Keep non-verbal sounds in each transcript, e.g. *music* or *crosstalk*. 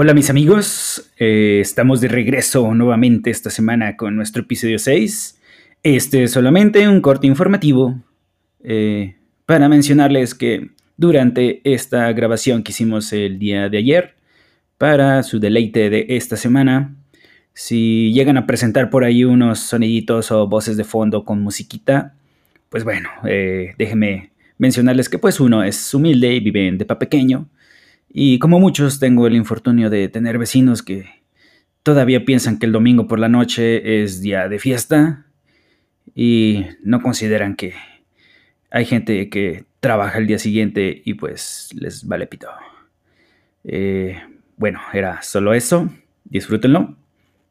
Hola mis amigos, eh, estamos de regreso nuevamente esta semana con nuestro episodio 6. Este es solamente un corte informativo eh, para mencionarles que durante esta grabación que hicimos el día de ayer, para su deleite de esta semana, si llegan a presentar por ahí unos soniditos o voces de fondo con musiquita, pues bueno, eh, déjenme mencionarles que pues uno es humilde y vive en depa pequeño, y como muchos tengo el infortunio de tener vecinos que todavía piensan que el domingo por la noche es día de fiesta y no consideran que hay gente que trabaja el día siguiente y pues les vale pito. Eh, bueno, era solo eso. Disfrútenlo.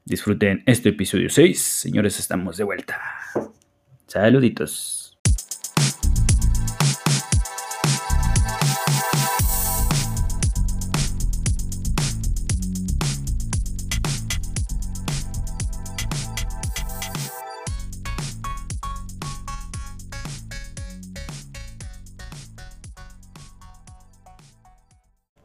Disfruten este episodio 6. Señores, estamos de vuelta. Saluditos.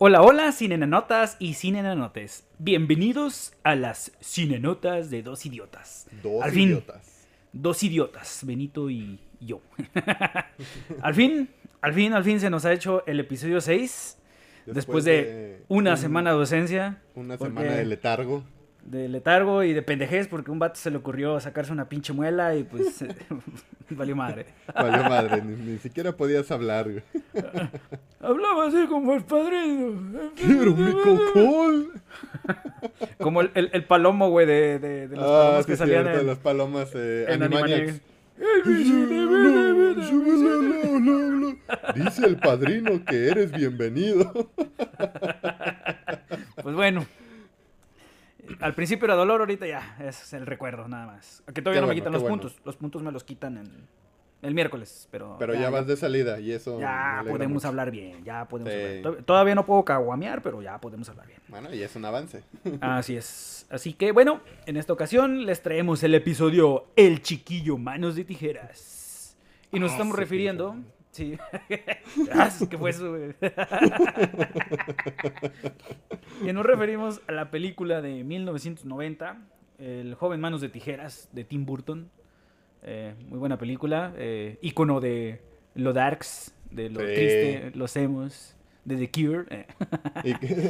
Hola, hola, cinenanotas y cinenanotes. Bienvenidos a las cinenotas de dos idiotas. Dos Al fin, idiotas. Dos idiotas, Benito y yo. *laughs* al fin, al fin, al fin se nos ha hecho el episodio 6. Después, de, una un- semana de ausencia. Una porque- semana de letargo. De letargo y de pendejez porque un vato se le ocurrió sacarse una pinche muela y pues *laughs* valió madre. Valió madre, ni, ni siquiera podías hablar. *laughs* Hablaba así como el padrino. Quiero mi cocol. *laughs* Como el, el- el palomo, güey, de, de, de los Ah, palomos sí, que salían cierto, en, las palomas eh, en. Animaniacs. Dice el padrino que eres bienvenido. Pues bueno. Al principio era dolor, ahorita ya es el recuerdo, nada más. Que todavía Qué no me quitan los bueno. puntos. Los puntos me los quitan en el miércoles, pero. Pero ya vas de salida y eso. Ya podemos mucho. hablar bien, ya podemos Sí. hablar. To- Todavía no puedo caguamear, pero ya podemos hablar bien. Bueno, y es un avance. *laughs* Así es. Así que bueno, en esta ocasión les traemos el episodio El chiquillo manos de tijeras. Y nos Ah, estamos sí, refiriendo. Sí. *laughs* Ah, ¿Qué fue eso, güey? *laughs* y nos referimos a la película de 1990, El joven manos de tijeras, de Tim Burton. Eh, muy buena película. eh, ícono de lo darks, de lo Sí. triste, los emos, de The Cure. eh.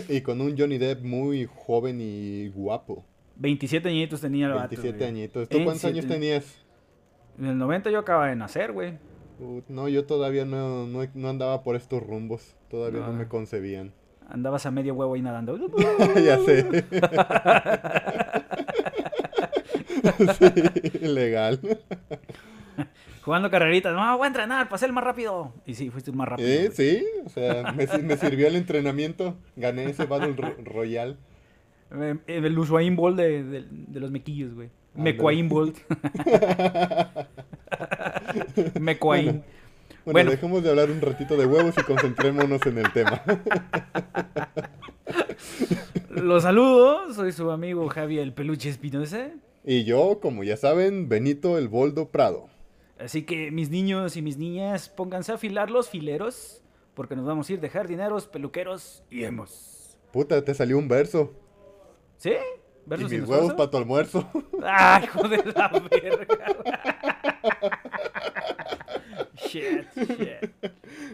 Y, con un Johnny Depp muy joven y guapo. 27 añitos tenía el vato, 27 güey. añitos. ¿Tú cuántos 27. años tenías? En el 90 yo acababa de nacer, güey. Uh, no, yo todavía no, no, no andaba por estos rumbos. Todavía no, No. me concebían. Andabas a medio huevo ahí nadando. *laughs* ya sé. *laughs* sí, legal. Jugando carreritas. No, voy a entrenar para ser más rápido. Y sí, fuiste más rápido. Eh, sí, o sea, me, me sirvió el entrenamiento. Gané ese Battle Ro- Royale. Eh, El Usain Bolt de, de- de los mequillos, güey. Mecuain Bolt. *laughs* *laughs* Mecuain. Bueno, Bueno. dejemos de hablar un ratito de huevos y concentrémonos en el tema. *laughs* Los saludo. Soy su amigo Javi el Peluche Espinosa. Y yo, como ya saben, Benito el Boldo Prado. Así que mis niños y mis niñas, pónganse a afilar los fileros. Porque nos vamos a ir de jardineros, peluqueros y hemos. Puta, te salió un verso. ¿Sí? Y ¿Versos sin mis huevos para tu almuerzo. ¡Ah, hijo de la verga! *laughs* shit, shit.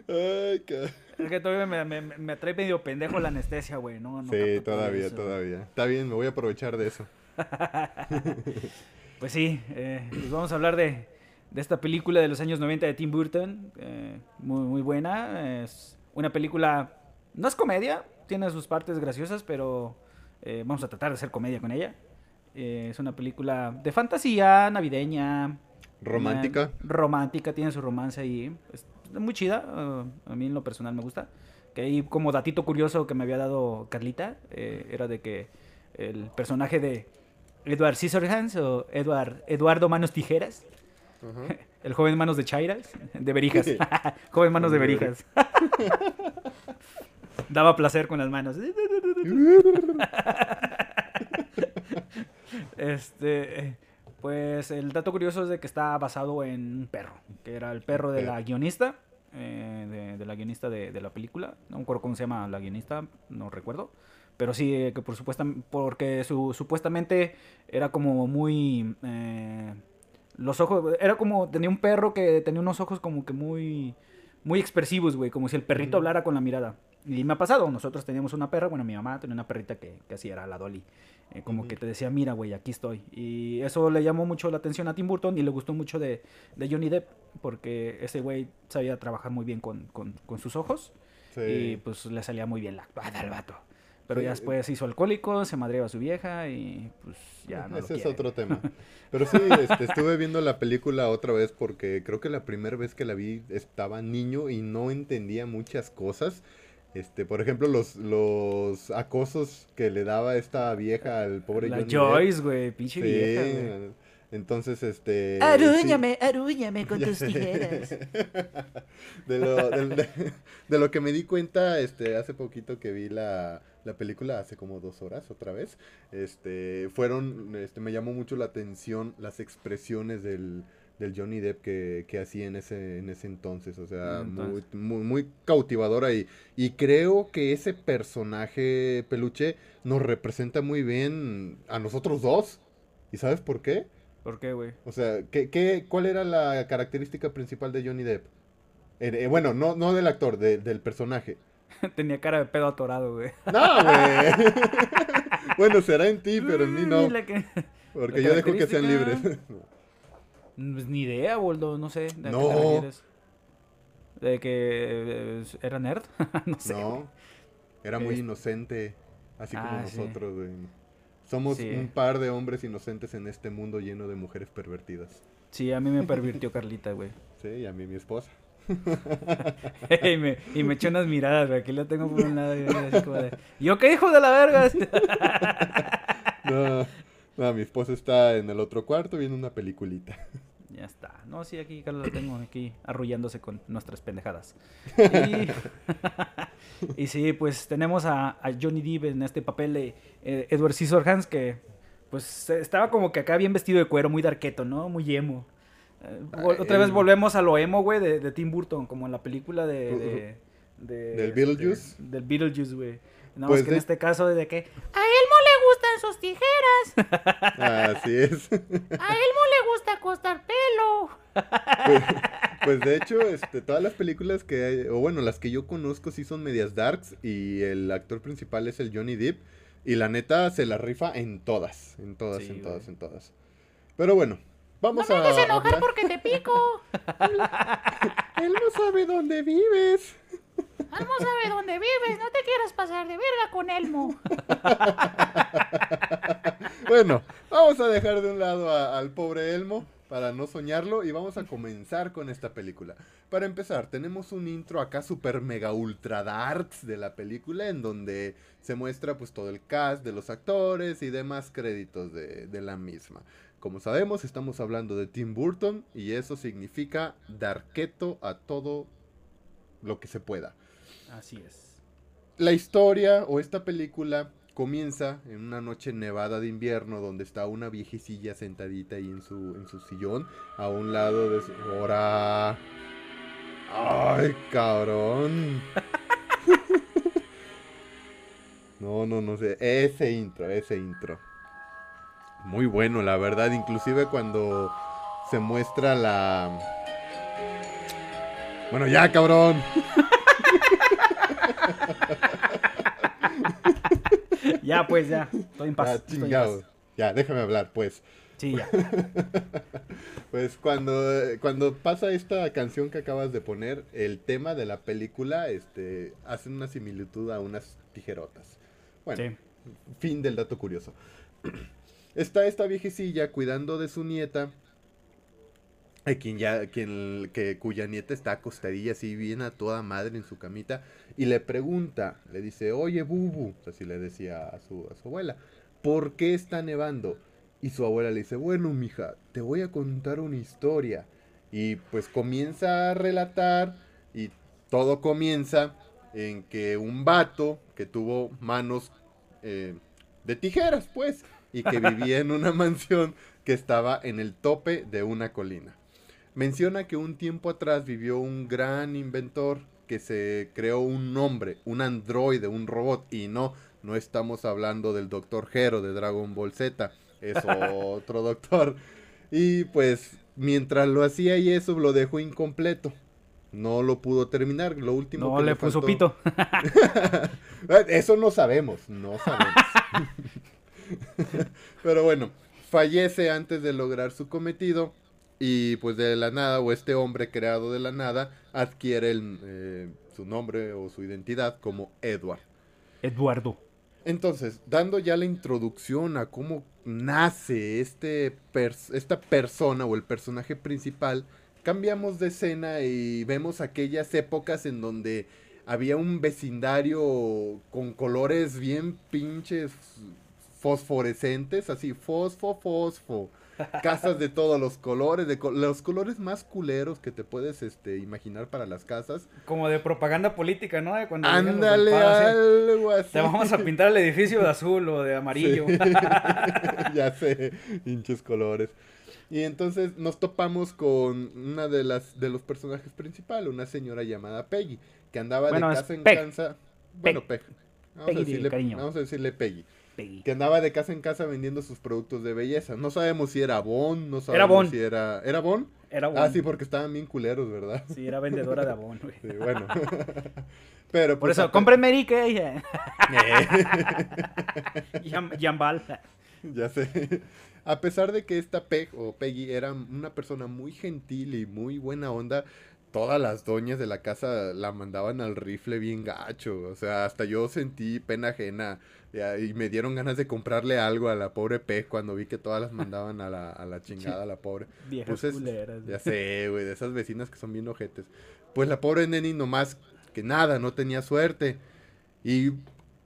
Ay, qué... Es que todavía me, me, me trae medio pendejo la anestesia, güey. No, no Sí, todavía, eso. todavía. Está bien, me voy a aprovechar de eso. *laughs* Pues sí, eh, pues vamos a hablar de, de esta película de los años 90 de Tim Burton. eh, muy, muy buena. Es una película. No es comedia, tiene sus partes graciosas, pero eh, vamos a tratar de hacer comedia con ella. Es una película de fantasía, navideña. Romántica. Una- romántica, tiene su romance ahí. Es muy chida. eh, a mí en lo personal me gusta. Que ahí como datito curioso que me había dado Carlita, eh, era de que el personaje de Edward Scissorhands o Edward, Eduardo Manos Tijeras, *laughs* el joven Manos de Chairas, de Berijas, *laughs* joven Manos de Berijas. *laughs* Daba placer con las manos. Este, eh, pues el dato curioso es de que está basado en un perro, que era el perro de la guionista. eh, de, la guionista de, la película. No me acuerdo cómo se llama la guionista, no recuerdo. Pero sí, eh, que por supuesto, porque su, supuestamente era como muy... Eh, los ojos, era como, tenía un perro que tenía unos ojos como que muy, muy expresivos, güey, como si el perrito hablara con la mirada. Y me ha pasado, nosotros teníamos una perra, bueno, mi mamá tenía una perrita que, que así era la Dolly. Eh, como que te decía, mira, güey, aquí estoy. Y eso le llamó mucho la atención a Tim Burton y le gustó mucho de, de Johnny Depp, porque ese güey sabía trabajar muy bien con, con, con sus ojos. Y pues le salía muy bien la actuada al vato. Pero ya después se hizo alcohólico, se madreaba a su vieja y pues ya no Ese es otro tema. *laughs* Pero sí, este, estuve viendo la película otra vez porque creo que la primera vez que la vi estaba niño y no entendía muchas cosas. Este, por ejemplo, los, los acosos que le daba esta vieja al pobre La Joyce, güey, pinche vieja, Entonces, este... Arúñame, arúñame con tus *laughs* tijeras. de, lo, de, lo que me di cuenta, este, hace poquito que vi la, la película, hace como dos horas otra vez, este, fueron, este, me llamó mucho la atención las expresiones del, del Johnny Depp que, que hacía en ese, en ese entonces. O sea, Muy, muy, muy, cautivadora. Y, y creo que ese personaje peluche nos representa muy bien a nosotros dos. ¿Y sabes por qué? ¿Por qué, güey? O sea, ¿qué, qué, cuál era la característica principal de Johnny Depp? Eh, eh, bueno, no, no del actor, del personaje. *laughs* Tenía cara de pedo atorado, güey. *laughs* No, güey. *laughs* bueno, será en ti, pero en mí no. Porque yo dejo que sean libres. Pues ni idea, Boldo, no sé. ¿De no. ¿De que eh, era nerd? *laughs* no sé. No, era muy inocente, así como ah, nosotros, güey. Somos un par de hombres inocentes en este mundo lleno de mujeres pervertidas. Sí, a mí me pervirtió Carlita, güey. *laughs* Sí, y a mí mi esposa. *laughs* y, me, y me echó unas miradas, güey. Aquí la tengo por un lado y así como de... ¿Yo qué hijo de la verga? no, no, mi esposa está en el otro cuarto viendo una peliculita. Ya está. No, sí, aquí Carlos lo tengo aquí arrullándose con nuestras pendejadas. *laughs* *laughs* Y, sí, pues tenemos a, Johnny Depp en este papel de eh, Edward Scissorhands que pues estaba como que acá bien vestido de cuero, muy darqueto, ¿no? Muy emo. Eh, otra vez volvemos a lo emo, güey, de, Tim Burton, como en la película de... ¿Del Beetlejuice? del Beetlejuice, güey. No, pues es que en este caso de que a gustan sus tijeras. Así es. A Elmo le gusta cortar pelo. Pues, *laughs* pues, de hecho, este, todas las películas que hay, o bueno, las que yo conozco sí son medias darks y el actor principal es el Johnny Depp y la neta se la rifa en todas, en todas, en todas, en todas. Pero bueno, vamos a... No me hagas enojar porque te pico. *laughs* él no sabe dónde vives. Elmo sabe dónde vives, no te quieras pasar de verga con Elmo. *laughs* bueno, vamos a dejar de un lado al pobre Elmo para no soñarlo y vamos a comenzar con esta película. Para empezar, tenemos un intro acá super mega ultra darks de la película en donde se muestra pues todo el cast de los actores y demás créditos de, de la misma. Como sabemos, estamos hablando de Tim Burton y eso significa darqueto a todo lo que se pueda. Así es. La historia o esta película comienza en una noche nevada de invierno donde está una viejecilla sentadita ahí en su, en su sillón a un lado de su... ¡Hora! ¡Ay, cabrón! *laughs* no, no, no sé. Ese intro, ese intro. Muy bueno, la verdad. Inclusive cuando se muestra la... Bueno, ya, cabrón. *laughs* ya, pues, ya. Estoy en paz. Ya, déjame hablar, pues. Sí, ya. *laughs* pues cuando, cuando pasa esta canción que acabas de poner, el tema de la película este, hace una similitud a unas tijerotas. Bueno, fin del dato curioso. *clears throat* Está esta viejecilla cuidando de su nieta quien ya, quien, que, cuya nieta está acostadilla así bien a toda madre en su camita y le pregunta, le dice, oye Bubu, así le decía a su, a su abuela, ¿por qué está nevando? Y su abuela le dice, bueno mija, te voy a contar una historia. Y pues comienza a relatar y todo comienza en que un vato que tuvo manos eh, de tijeras pues y que vivía en una *laughs* mansión que estaba en el tope de una colina. Menciona que un tiempo atrás vivió un gran inventor que se creó un nombre, un androide, un robot, y no, no estamos hablando del Doctor Hero de Dragon Ball Z, es *laughs* otro doctor. Y pues mientras lo hacía y eso lo dejó incompleto. No lo pudo terminar. Lo último no le, puso pito. *laughs* eso no sabemos, no sabemos. *laughs* Pero bueno, fallece antes de lograr su cometido y pues de la nada o este hombre creado de la nada adquiere eh, su nombre o su identidad como Edward. Eduardo. Entonces, dando ya la introducción a cómo nace este esta persona o el personaje principal, cambiamos de escena y vemos aquellas épocas en donde había un vecindario con colores bien pinches fosforescentes, así fosfo, fosfo. *laughs* Casas de todos los colores, de los colores más culeros que te puedes este, imaginar para las casas. Como de propaganda política, ¿no? cuando Ándale, algo así. Te vamos a pintar el edificio de azul o de amarillo. *laughs* *laughs* ya sé, hinches colores. Y entonces nos topamos con una de las de los personajes principales, una señora llamada Peggy, que andaba de casa en casa. Bueno, Peggy. Vamos, a decirle, vamos a decirle Peggy. Que andaba de casa en casa vendiendo sus productos de belleza. No sabemos si era Bon, no sabemos si era... ¿Era Bon? Era Bon. Ah, sí, porque estaban bien culeros, ¿verdad? Sí, era vendedora de Bon, güey. Sí, bueno. *laughs* Pero Por pues, eso, compren Merique. ella. Yambal. Ya sé. A pesar de que esta Peg o Peggy era una persona muy gentil y muy buena onda, todas las doñas de la casa la mandaban al rifle bien gacho. O sea, hasta yo sentí pena ajena y me dieron ganas de comprarle algo a la pobre P cuando vi que todas las mandaban a la, a la *laughs* chingada, a la pobre. Viejas pues Ya sé, güey, de esas vecinas que son bien ojetes. Pues la pobre Neni nomás que nada, no tenía suerte. Y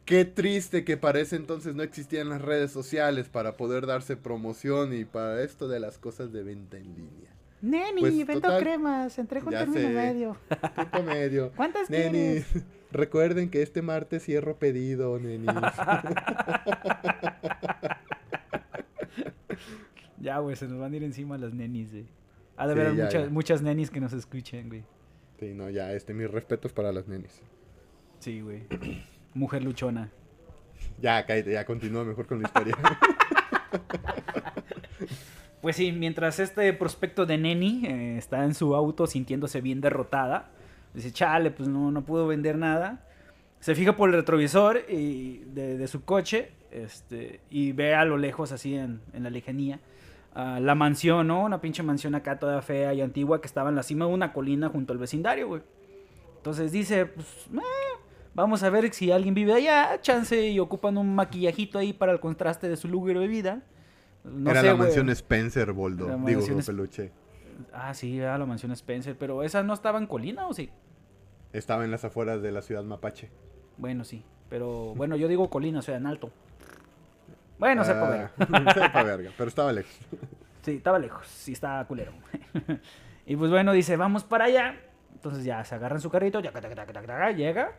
qué triste que parece entonces no existían las redes sociales para poder darse promoción y para esto de las cosas de venta en línea. Neni, pues, vendo cremas, entrego un término medio. medio. *laughs* ¿Cuántas Neni, recuerden que este martes cierro pedido, Neni. *laughs* ya, güey, se nos van a ir encima las nenis, güey. Ha de haber muchas, muchas nenis que nos escuchen, güey. Sí, no, ya, este, mis respetos para las nenis. Sí, güey. Mujer luchona. Ya, cállate, ya continúa mejor con la historia. *laughs* Pues sí, mientras este prospecto de Neni eh, está en su auto sintiéndose bien derrotada, dice, chale, pues no, no pudo vender nada. Se fija por el retrovisor y de, su coche este, y ve a lo lejos, así en, la lejanía, la mansión, ¿no? Una pinche mansión acá toda fea y antigua que estaba en la cima de una colina junto al vecindario, güey. Entonces dice, pues, eh, vamos a ver si alguien vive allá, chance y ocupan un maquillajito ahí para el contraste de su lugar de vida. era la mansión Spencer, Boldo. Digo, peluche. Ah, sí, era la mansión Spencer. Pero ¿esa no estaba en Colina o sí? Estaba en las afueras de la ciudad Mapache. Bueno, sí. Pero bueno, yo digo Colina, o sea, en alto. Bueno, sepa verga. Ah, *laughs* sepa verga, pero estaba lejos. Sí, estaba lejos. Sí, estaba culero. *laughs* y pues bueno, dice, vamos para allá. Entonces ya se agarran su carrito, ya llega.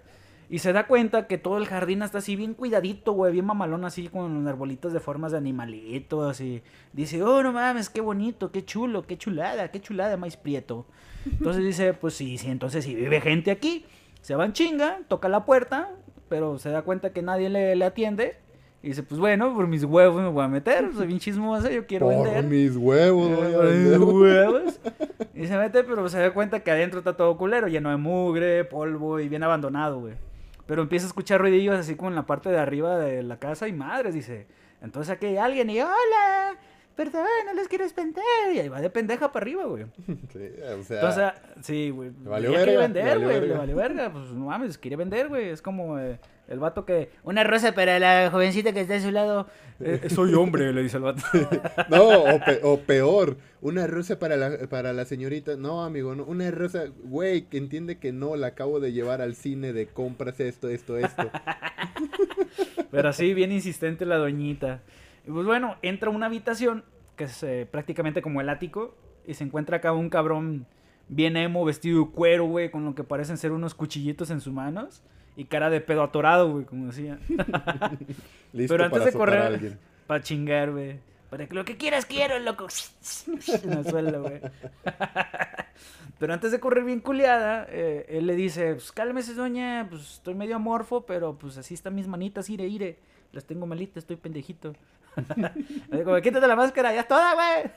Y se da cuenta que todo el jardín está así bien cuidadito, güey, bien mamalón, así con arbolitos de formas de animalitos. Y dice, oh, no mames, qué bonito, qué chulo, qué chulada, qué chulada, maíz prieto. Entonces dice, pues sí, sí, entonces si vive gente aquí. Se va en chinga, toca la puerta, pero se da cuenta que nadie le, le atiende. Y dice, pues bueno, por mis huevos me voy a meter, soy bien chismosa, yo quiero vender. Por mis huevos, Por mis huevos. Y se mete, pero se da cuenta que adentro está todo culero, lleno de mugre, polvo y bien abandonado, güey. Pero empieza a escuchar ruidillos así como en la parte de arriba de la casa y madres, dice. Entonces aquí hay alguien y hola, perdón, no les quieres vender. Y ahí va de pendeja para arriba, güey. *laughs* Sí, o sea. Entonces, sí, güey. Le valió verga. quiere vender, güey. Le valió verga. Pues no mames, quiere vender, güey. Es como eh, el vato que. Una rosa para la jovencita que está a su lado. Eh, soy hombre, le dice el vato. *laughs* no, o, peor. Una rosa para la, para la señorita. No, amigo, no. Una rosa, güey, que entiende que no, la acabo de llevar al cine de compras esto, esto, esto. *laughs* Pero así, bien insistente la doñita. Y pues bueno, entra a una habitación que es eh, prácticamente como el ático, y se encuentra acá un cabrón bien emo, vestido de cuero, güey, con lo que parecen ser unos cuchillitos en sus manos, y cara de pedo atorado, güey, como decía. *laughs* Listo Pero antes de correr, para chingar, güey. Para que lo que quieras quiero, loco. *laughs* en el suelo, güey. *laughs* pero antes de correr bien culiada, eh, él le dice, pues cálmese, doña, pues estoy medio amorfo, pero pues así están mis manitas, ire, ire. Las tengo malitas, estoy pendejito. le digo, quítate la máscara, ya es toda, güey.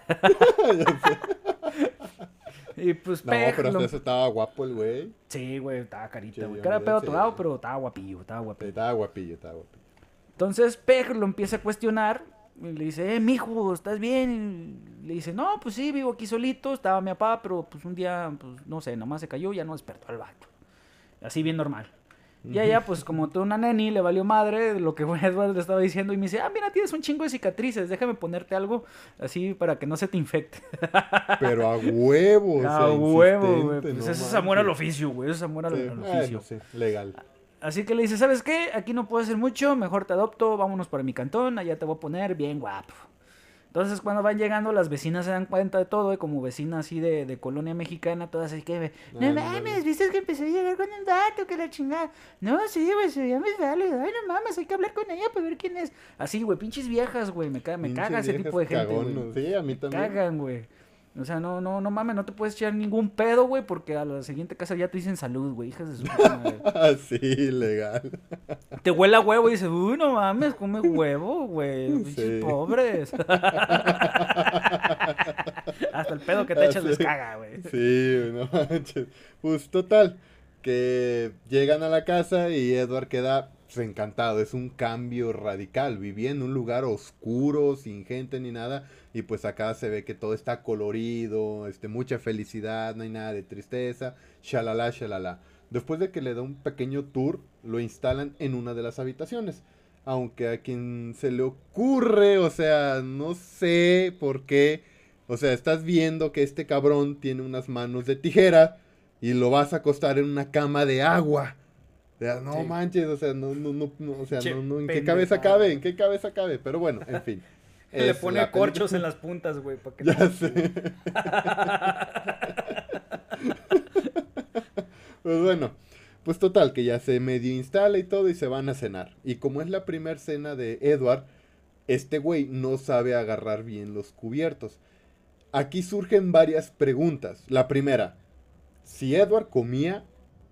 Y pues No, pero hasta eso estaba guapo el güey. Sí, güey, estaba carita, güey. Era pedo todavía, pero estaba guapillo, estaba guapillo. Estaba guapillo, estaba guapillo. Entonces Peg lo empieza a cuestionar. Y le dice, eh, mijo, ¿estás bien? Y le dice, no, pues sí, vivo aquí solito. Estaba mi papá, pero pues un día, pues no sé, nomás se cayó, ya no despertó al vato. Así bien normal. Y ella, pues como toda una neni, le valió madre lo que *laughs* Edward le estaba diciendo y me dice, ah, mira, tienes un chingo de cicatrices, déjame ponerte algo así para que no se te infecte. *laughs* Pero a huevo, A huevo, güey. Pues eso es amor al oficio, güey, eso es amor al, oficio. sí, legal. Así que le dice, ¿sabes qué? Aquí no puedo hacer mucho, mejor te adopto, vámonos para mi cantón, allá te voy a poner bien guapo. Entonces cuando van llegando las vecinas se dan cuenta de todo, y como vecina así de, de colonia mexicana, todas así que, no, mames, viste que empecé a llegar con el dato, que la chingada. No, sí, güey, se llama válido, ay no mames, hay que hablar con ella para ver quién es. Así, güey, pinches viejas, güey, me, caga, me caga ese tipo de gente. Sí, a mí también. Me cagan, güey. O sea, no, no, no mames, no te puedes echar ningún pedo, güey, porque a la siguiente casa ya te dicen salud, güey, hijas de su madre. *laughs* sí, legal. *laughs* Te huele a huevo y dices, uy, no mames, come huevo, güey, *laughs* sí. pobres. Hasta el pedo que te echas les caga, güey. Sí, no manches. Pues total, que llegan a la casa y Edward queda pues, encantado. Es un cambio radical. Vivía en un lugar oscuro, sin gente ni nada. Y pues acá se ve que todo está colorido, este, mucha felicidad, no hay nada de tristeza. Shalala, shalala. Después de que le da un pequeño tour, lo instalan en una de las habitaciones. Aunque a quien se le ocurre, o sea, no sé por qué. O sea, estás viendo que este cabrón tiene unas manos de tijera y lo vas a acostar en una cama de agua no manches, o sea, no, no, no, o sea, no, no, ¿en qué cabeza cabe? ¿En qué cabeza cabe? Pero bueno, en fin. *laughs* Le pone corchos en las puntas, güey, para que Ya sé. *laughs* pues bueno, pues total, que ya se medio instala y todo y se van a cenar. Y como es la primera cena de Edward, este güey no sabe agarrar bien los cubiertos. Aquí surgen varias preguntas. La primera, si Edward comía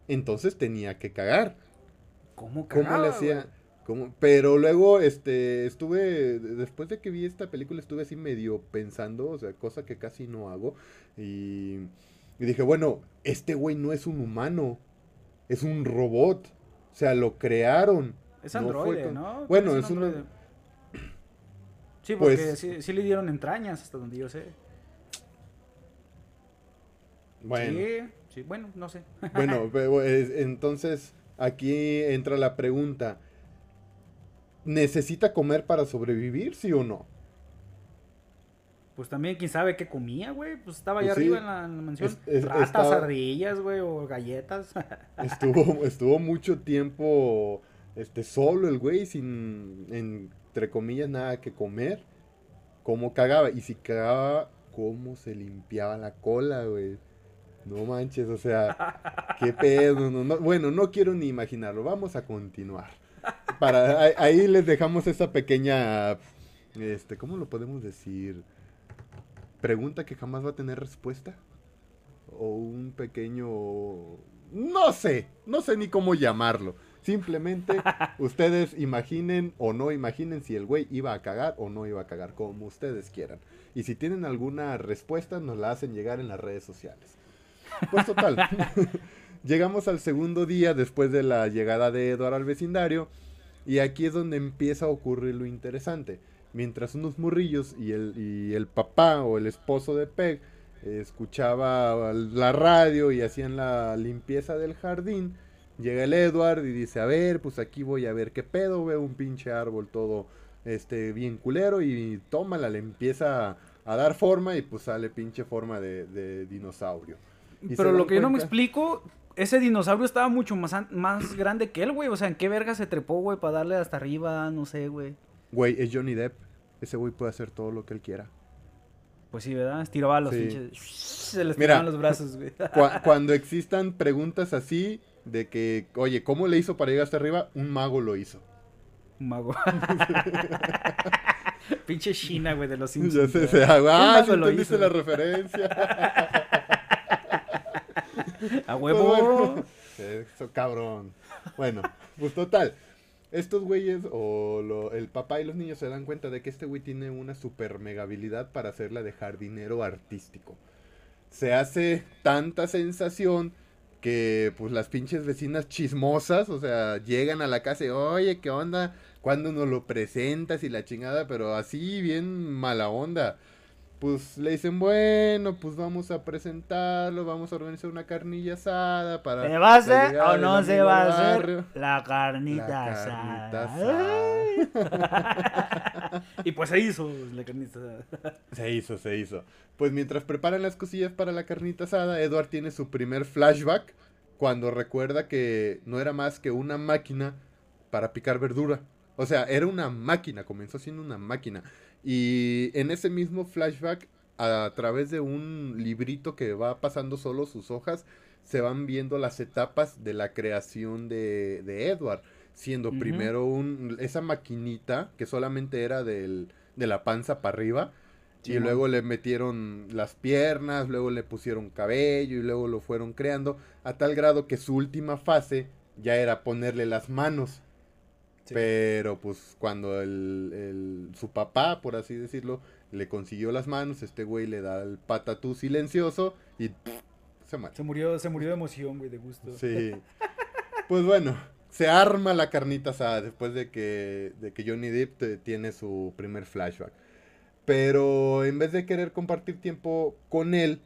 entonces tenía que cagar. ¿Cómo cagaba, ¿Cómo le hacía? Pero luego, este, estuve, después de que vi esta película, estuve así medio pensando, o sea, cosa que casi no hago. Y, dije, bueno, este güey no es un humano, es un robot. O sea, lo crearon. Es androide, ¿no? Bueno, es, un... Sí, porque pues sí, sí, le dieron entrañas hasta donde yo sé. Bueno. Sí. Sí, bueno, no sé. bueno, *laughs* entonces aquí entra la pregunta. ¿Necesita comer para sobrevivir, sí o no? Pues también, quién sabe qué comía, güey. Pues estaba allá pues arriba en la, mansión. Ratas, ardillas, güey, o galletas. *laughs* estuvo, estuvo mucho tiempo este, solo el güey, sin, entre comillas, nada que comer. ¿Cómo cagaba? Y si cagaba, ¿cómo se limpiaba la cola, güey? No manches, o sea, qué pedo. bueno, no quiero ni imaginarlo. Vamos a continuar. Para, ahí, les dejamos esa pequeña, este, ¿cómo lo podemos decir? Pregunta que jamás va a tener respuesta. O un pequeño, no sé, no sé ni cómo llamarlo. Simplemente ustedes imaginen o no imaginen si el güey iba a cagar o no iba a cagar, como ustedes quieran. Y si tienen alguna respuesta, nos la hacen llegar en las redes sociales. Pues total. *laughs* Llegamos al segundo día después de la llegada de Edward al vecindario. Y aquí es donde empieza a ocurrir lo interesante. Mientras unos murrillos y el, y el papá o el esposo de Peg escuchaba la radio y hacían la limpieza del jardín, llega el Edward y dice, a ver, pues aquí voy a ver qué pedo, veo un pinche árbol todo este bien culero y tómala, le empieza a, dar forma y pues sale pinche forma de dinosaurio. Pero lo que yo no me explico, ese dinosaurio estaba mucho más, más grande que él, güey. O sea, ¿en qué verga se trepó, güey, para darle hasta arriba? No sé, güey. Güey, es Johnny Depp. Ese güey puede hacer todo lo que él quiera. Pues sí, ¿verdad? Estiraba los pinches. Se les tiraban los brazos, güey. *laughs* cuando existan preguntas así de que, oye, ¿cómo le hizo para llegar hasta arriba? Un mago lo hizo. Un mago. *laughs* Pinche China, güey, de los Simpsons. *laughs* Ya sé, se ah, sí entendiste la referencia. *laughs* A huevo. Eso, cabrón. Bueno, pues total. Estos güeyes o el papá y los niños se dan cuenta de que este güey tiene una super mega habilidad para hacerla de jardinero artístico. Se hace tanta sensación que pues las pinches vecinas chismosas, o sea, llegan a la casa y, oye, ¿qué onda? ¿Cuándo nos lo presentas y la chingada? Pero así, bien mala onda pues le dicen, bueno, pues vamos a presentarlo, vamos a organizar una carnilla asada para... ¿Se va a hacer o no se va a hacer la carnita, asada? *laughs* y pues se hizo la carnita asada. *laughs* se hizo, se hizo. Pues mientras preparan las cosillas para la carnita asada, Edward tiene su primer flashback cuando recuerda que no era más que una máquina para picar verdura. O sea, era una máquina, comenzó siendo una máquina. Y en ese mismo flashback, a través de un librito que va pasando solo sus hojas, se van viendo las etapas de la creación de, de Edward. Siendo primero un, esa maquinita que solamente era del, de la panza para arriba. y luego le metieron las piernas, luego le pusieron cabello y luego lo fueron creando a tal grado que su última fase ya era ponerle las manos. Pero pues cuando el, su papá, por así decirlo, le consiguió las manos, este güey le da el patatú silencioso y se Se murió, se murió de emoción, güey, de gusto. Sí. pues bueno, se arma la carnita asada después de que, de que Johnny Depp tiene su primer flashback. Pero en vez de querer compartir tiempo con él,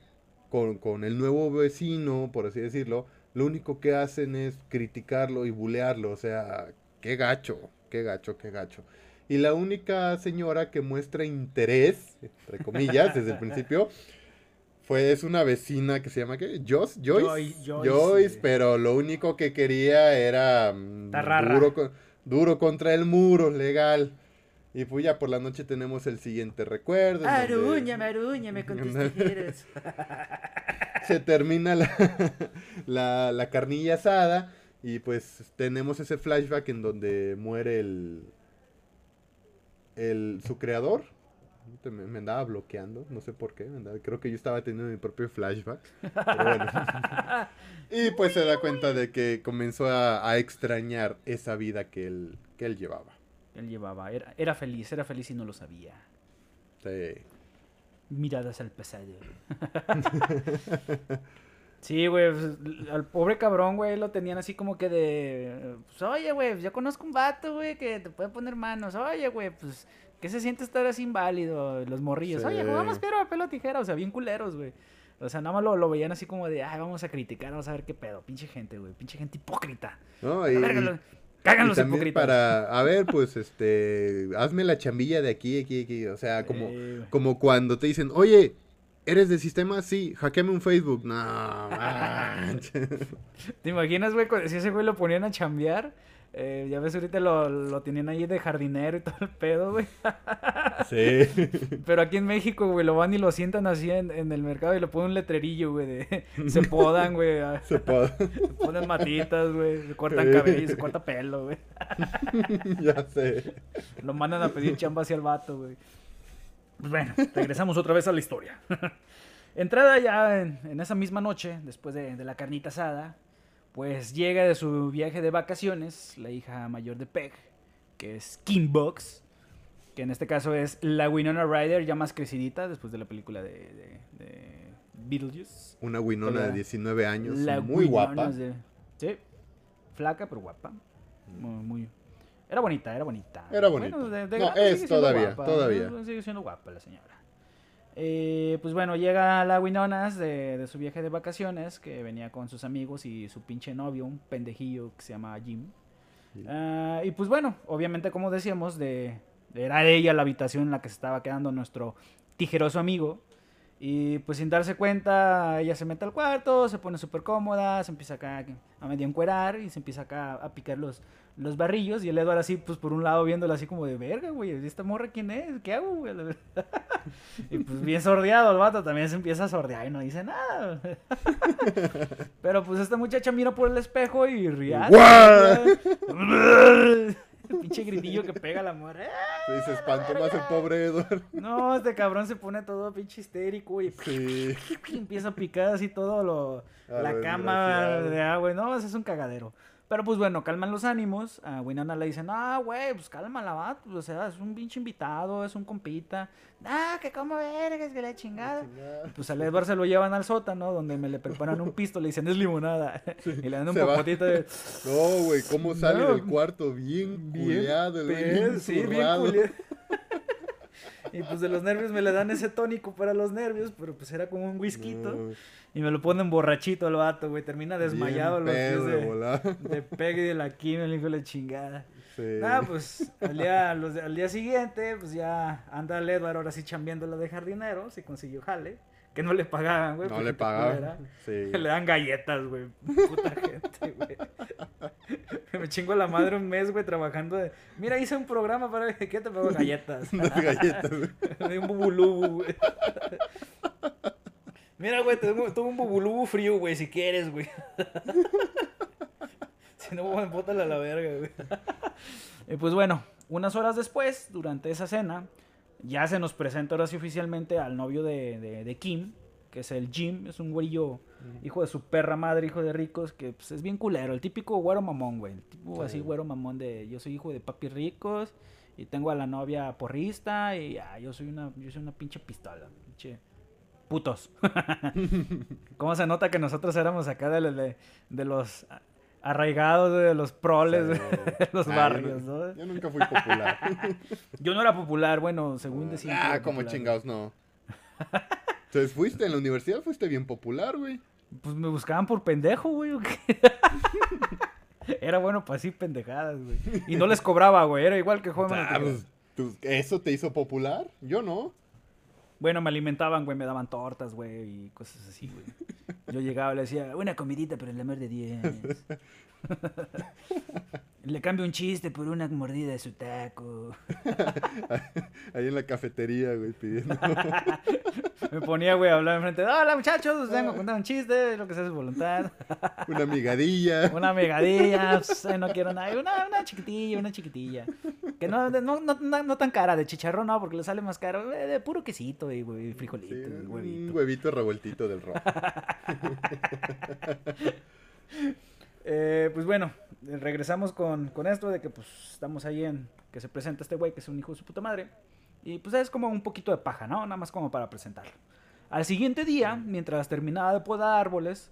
con, con el nuevo vecino, por así decirlo, lo único que hacen es criticarlo y bulearlo. O sea, qué gacho, qué gacho, qué gacho. Y la única señora que muestra interés, entre comillas, desde el principio, fue es una vecina que se llama ¿qué? Joyce, Joyce, Joyce, pero lo único que quería era mm, duro, duro contra el muro, legal. Y pues ya por la noche tenemos el siguiente recuerdo. Aruña, aruña, me *laughs* Se termina la, *laughs* la, la carnilla asada y pues tenemos ese flashback en donde muere el, el su creador. Me, andaba bloqueando, no sé por qué. creo que yo estaba teniendo mi propio flashback. Pero bueno. *laughs* y pues se da cuenta de que comenzó a, extrañar esa vida que él, que él llevaba. Él llevaba, era, era feliz, era feliz y no lo sabía. Sí. Miradas al pasado. *laughs* Sí, güey, pues, al pobre cabrón, güey, lo tenían así como que de, pues, oye, güey, pues, yo conozco un vato, güey, que te puede poner manos, oye, güey, pues, ¿qué se siente estar así inválido? Los morrillos, oye, jugamos pero a pelo tijera, o sea, bien culeros, güey. O sea, nada más lo, lo, veían así como de, ay, vamos a criticar, vamos a ver qué pedo, pinche gente, güey, pinche gente hipócrita. No, y, Cagan los hipócritas. Para, a ver, pues, este, hazme la chambilla de aquí, aquí, aquí. O sea, como, como cuando te dicen, oye, ¿Eres de sistema? Sí. Hackeame un Facebook. No, *laughs* ¿Te imaginas, güey, si ese güey lo ponían a chambear? Eh, ya ves, ahorita lo, lo tenían ahí de jardinero y todo el pedo, güey. sí. *laughs* Pero aquí en México, güey, lo van y lo sientan así en, el mercado y le ponen un letrerillo, güey, de... *laughs* Se podan, güey. Se podan. Se ponen matitas, güey. Se cortan cabello, se corta pelo, güey. ya sé. Lo mandan a pedir chamba hacia el vato, güey. Pues bueno, regresamos otra vez a la historia. *laughs* Entrada ya en, esa misma noche, después de, la carnita asada, pues llega de su viaje de vacaciones la hija mayor de Peg, que es Kim Box, que en este caso es la Winona Ryder ya más crecidita después de la película de, Beetlejuice. Una Winona de 19 años, muy guapa. sí, flaca pero guapa. muy, era bonita, era bonita. Era bonita. no, es todavía, todavía. Sigue siendo guapa la señora. Eh, pues bueno, llega la Winonas de, su viaje de vacaciones, que venía con sus amigos y su pinche novio, un pendejillo que se llama Jim. Ah, y pues bueno, obviamente como decíamos, de, era ella la habitación en la que se estaba quedando nuestro tijeroso amigo. Y pues sin darse cuenta, ella se mete al cuarto, se pone súper cómoda, se empieza acá a medio encuerar y se empieza acá a picar los, los barrillos. Y el Edward así, pues por un lado viéndola así como de verga, güey, ¿esta morra quién es? ¿Qué hago, güey? *laughs* y pues bien sordeado el vato, también se empieza a sordear y no dice nada. *laughs* Pero pues esta muchacha mira por el espejo y ríe. *laughs* el pinche gritillo que pega la mujer. Sí, se espantó más el pobre Edward. No, este cabrón se pone todo pinche histérico y *laughs* empieza a picar así todo lo, la cama de agua. No, ese es un cagadero. Pero pues bueno, calman los ánimos. A Winona le dicen, ah, güey, pues cálmala, va. o sea, es un pinche invitado, es un compita. Ah, que como vergas, que la chingada. Pues al Edward se lo llevan al sótano, donde me le preparan un pisto, le dicen, es limonada. *laughs* y le dan un popotito de. No, güey, ¿cómo sale del cuarto? Bien, bien culiado, bien, sí, bien. *laughs* Y pues de los nervios me le dan ese tónico para los nervios, pero pues era como un whisky. Y me lo ponen borrachito al vato, güey. Termina desmayado los pies de, de pegue de la quimio, el hijo de la chingada. Sí. Nada, pues al día, al día siguiente, pues ya anda el Edward ahora sí chambeando la de jardinero, se consiguió jale que no le pagaban, güey. No le pagaban. Sí. *laughs* Le dan galletas, güey. Puta gente, güey. *laughs* Me chingo la madre un mes, güey, trabajando de... Mira, hice un programa para... ¿Qué te pago? Galletas. *laughs* galletas, güey. un bubulubu, güey. Mira, güey, tengo, un bubulubu frío, güey, si quieres, güey. si no, me bótala a la verga, güey. Y pues bueno, unas horas después, durante esa cena ya se nos presenta ahora sí oficialmente al novio de, Kim, que es el Jim, es un güerillo, hijo de su perra madre, hijo de ricos, que pues, es bien culero, el típico güero mamón, güey, el tipo así güero mamón de yo soy hijo de papi ricos y tengo a la novia porrista y ah, yo soy una yo soy una pinche pistola, pinche putos. *laughs* ¿Cómo se nota que nosotros éramos acá de, de los arraigado de los proles de los barrios, ¿no? Yo nunca fui popular. *laughs* yo no era popular, bueno, según decía. Ah, como chingados, no. Entonces fuiste en la universidad, fuiste bien popular, güey. Pues me buscaban por pendejo, güey. *laughs* era bueno para así pendejadas, güey. Y no les cobraba, güey. Era igual que joven. Ah, pues, ¿Eso te hizo popular? Yo no. Bueno, me alimentaban, güey, me daban tortas, güey, y cosas así, güey. Yo llegaba y le decía, una comidita, pero el amor de 10. *laughs* Le cambio un chiste por una mordida de su taco. *laughs* Ahí en la cafetería, güey, pidiendo. *laughs* Me ponía, güey, a hablar enfrente. Hola, muchachos, vengo a contar un chiste, lo que sea es voluntad. *laughs* Una migadilla. Una migadilla, pues, no quiero nada. Una, una chiquitilla, una chiquitilla. Que no, no, no, no, tan cara, de chicharrón no, porque le sale más caro. Eh, de puro quesito y güey, frijolito, huevito. Un huevito revueltito del rojo. Eh, pues bueno, regresamos con, esto de que pues estamos ahí en que se presenta este güey que es un hijo de su puta madre. Y pues es como un poquito de paja, ¿no? Nada más como para presentarlo. Al siguiente día, mientras terminaba de podar árboles,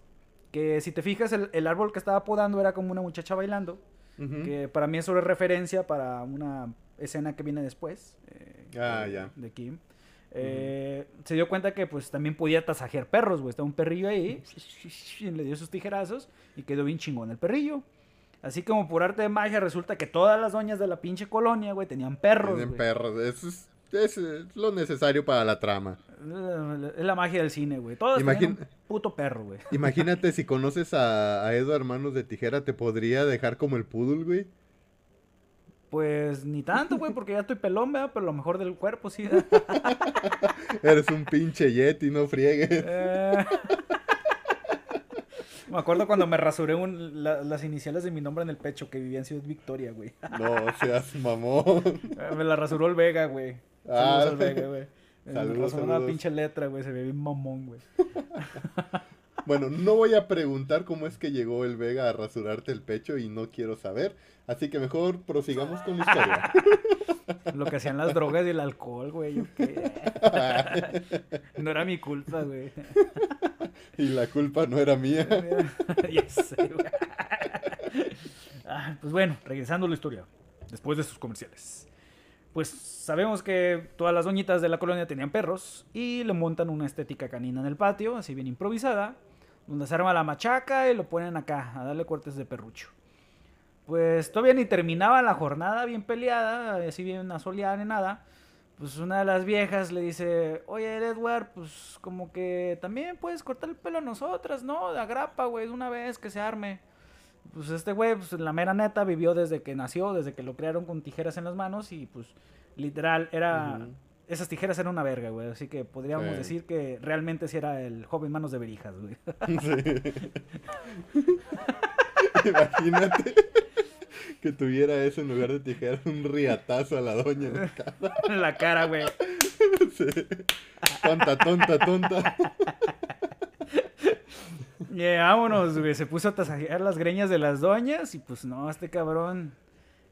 que si te fijas, el, árbol que estaba podando era como una muchacha bailando. Que para mí es referencia para una escena que viene después. Eh, ah, ya. De Kim. Eh, se dio cuenta que pues también podía tasajear perros, güey. Estaba un perrillo ahí, le dio sus tijerazos y quedó bien chingón el perrillo. Así como por arte de magia resulta que todas las doñas de la pinche colonia, güey, tenían perros. Tienen perros, eso es, lo necesario para la trama. Es la magia del cine, güey. Todos un puto perro, güey. *laughs* Imagínate si conoces a, a Edward Manos de Tijera, te podría dejar como el poodle, güey. Pues ni tanto, güey, porque ya estoy pelón, ¿verdad? Pero lo mejor del cuerpo sí. *laughs* Eres un pinche yeti, no friegues. Eh. Me acuerdo cuando me rasuré un, las iniciales de mi nombre en el pecho, que vivía en Ciudad Victoria, güey. No seas mamón. Eh, me la rasuró el Vega, güey. Ah, Saludos al Vega, güey. Saludos, me rasuró una pinche letra, güey. Se ve bien mamón, güey. *laughs* Bueno, no voy a preguntar cómo es que llegó el Vega a rasurarte el pecho y no quiero saber. Así que mejor prosigamos con la historia. Lo que hacían las drogas y el alcohol, güey. *laughs* No era mi culpa, güey. *laughs* Y la culpa no era mía. *laughs* Ah, pues bueno, regresando a la historia. Después de sus comerciales. Pues sabemos que todas las doñitas de la colonia tenían perros y le montan una estética canina en el patio, así bien improvisada donde se arma la machaca y lo ponen acá a darle cortes de perrucho. Pues todavía ni terminaba la jornada bien peleada, así bien una soleada ni nada. Pues una de las viejas le dice, oye Edward, pues como que también puedes cortar el pelo a nosotras, ¿no? De agrapa, güey, de una vez que se arme. Pues este güey, pues la mera neta, vivió desde que nació, desde que lo crearon con tijeras en las manos y pues literal era esas tijeras eran una verga, güey. Así que podríamos decir que realmente sí era el joven manos de berijas, güey. *laughs* Sí. *laughs* *laughs* Imagínate que tuviera eso en lugar de tijera, un riatazo a la doña en la cara. *laughs* En la cara, güey. Sí. Tonta, tonta, tonta. Yeah, vámonos, güey. Se puso a tasajear las greñas de las doñas y pues no, este cabrón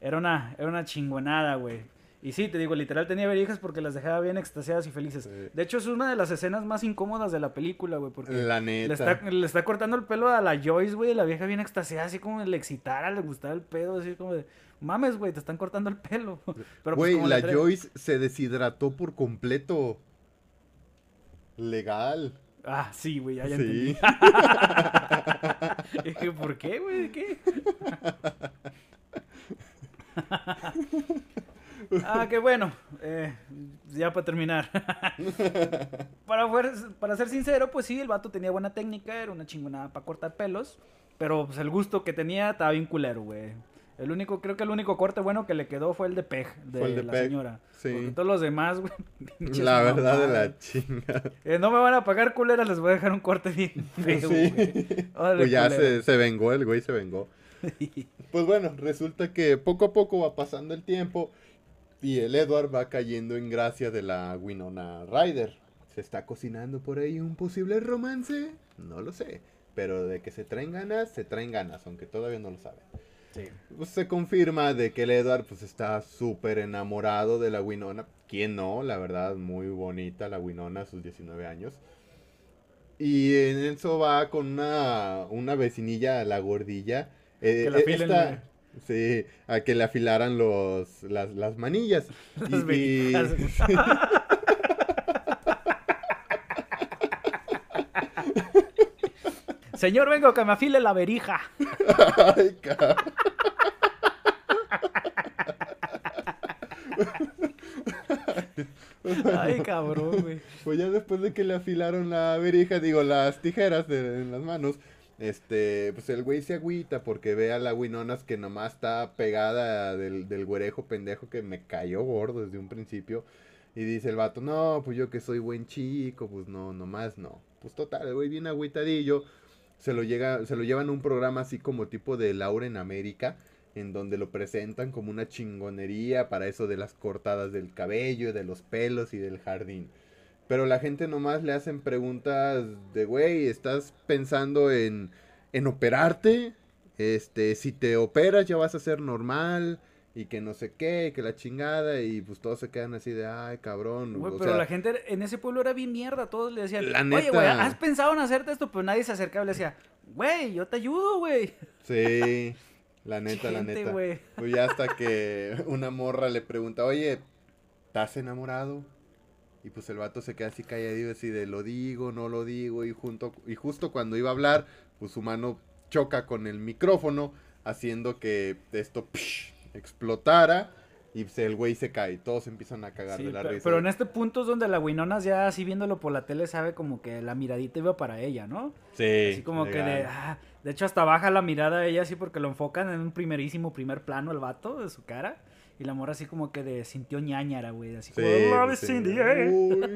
era una, era una chingonada, güey. Y sí, te digo, literal tenía verijas porque las dejaba bien extasiadas y felices. De hecho, es una de las escenas más incómodas de la película, güey. Porque La neta. le está, le está cortando el pelo a la Joyce, güey. La vieja bien extasiada, así como le excitara, le gustara el pedo, así como de, mames, güey, te están cortando el pelo. *laughs* Pero, pues, Güey, la trae- Joyce se deshidrató por completo. Legal. Ah, sí, güey, ya, ya Sí. entendí. *laughs* *laughs* Dije, ¿por qué, güey? ¿Qué? Ah, qué bueno. Eh, ya para terminar. *laughs* para, para ser sincero, pues sí, el vato tenía buena técnica, era una chingonada para cortar pelos. Pero pues el gusto que tenía estaba bien culero, güey. El único, creo que el único corte bueno que le quedó fue el de Peg, de, Fue el de la Peg, señora. sí. Porque todos los demás, güey. *laughs* La verdad de la chinga. *laughs* Eh, no me van a pagar culeras, les voy a dejar un corte bien feo, Sí. güey. Órale, Pues ya se, se vengó, el güey se vengó. Pues bueno, resulta que poco a poco va pasando el tiempo y el Edward va cayendo en gracia de la Winona Ryder. ¿Se está cocinando por ahí un posible romance? No lo sé. Pero de que se traen ganas, se traen ganas, aunque todavía no lo saben. Sí. Pues se confirma de que el Edward pues está súper enamorado de la Winona. ¿Quién no? La verdad, muy bonita la Winona a sus 19 años. Y en eso va con una, una vecinilla, la gordilla. eh, Que la eh, esta- sí, a que le afilaran los, las, las manillas. *laughs* Las Y-. *laughs* Señor, vengo que me afile la verija. Ay, Ay, cabrón, güey. Pues ya después de que le afilaron la verija, digo, las tijeras de- en las manos, este, pues el güey se agüita porque ve a la Winonas que nomás está pegada del, del güerejo pendejo que me cayó gordo desde un principio. Y dice el vato, no, pues yo que soy buen chico, pues no, nomás no. Pues total, el güey bien agüitadillo. Se lo, llega, se lo llevan a un programa así como tipo de Laura en América, en donde lo presentan como una chingonería para eso de las cortadas del cabello, de los pelos y del jardín. Pero la gente nomás le hacen preguntas de, güey, ¿estás pensando en, en operarte? Este, si te operas ya vas a ser normal y que no sé qué, que la chingada y pues todos se quedan así de, ay, cabrón. Güey, pero sea, la gente en ese pueblo era bien mierda. Todos le decían, La oye, güey, neta. ¿has pensado en hacerte esto? Pero nadie se acercaba y le decía, güey, yo te ayudo, güey. Sí, la *laughs* neta, la neta. güey. Pues ya hasta que una morra le pregunta, oye, ¿estás enamorado? Y pues el vato se queda así calladito, así de lo digo, no lo digo. Y, junto, y justo cuando iba a hablar, pues su mano choca con el micrófono, haciendo que esto psh, explotara. Y pues, el güey se cae, todos empiezan a cagar Sí, de la pero, risa. pero en este punto es donde la Winonas ya así viéndolo por la tele sabe como que la miradita iba para ella, ¿no? Sí, Así como que de, ah, de hecho hasta baja la mirada ella así porque lo enfocan en un primerísimo primer plano el vato de su cara. Y la morra así como que de sintió ñañara, güey. Así como, Sí, "Love sí. in the air". Uy,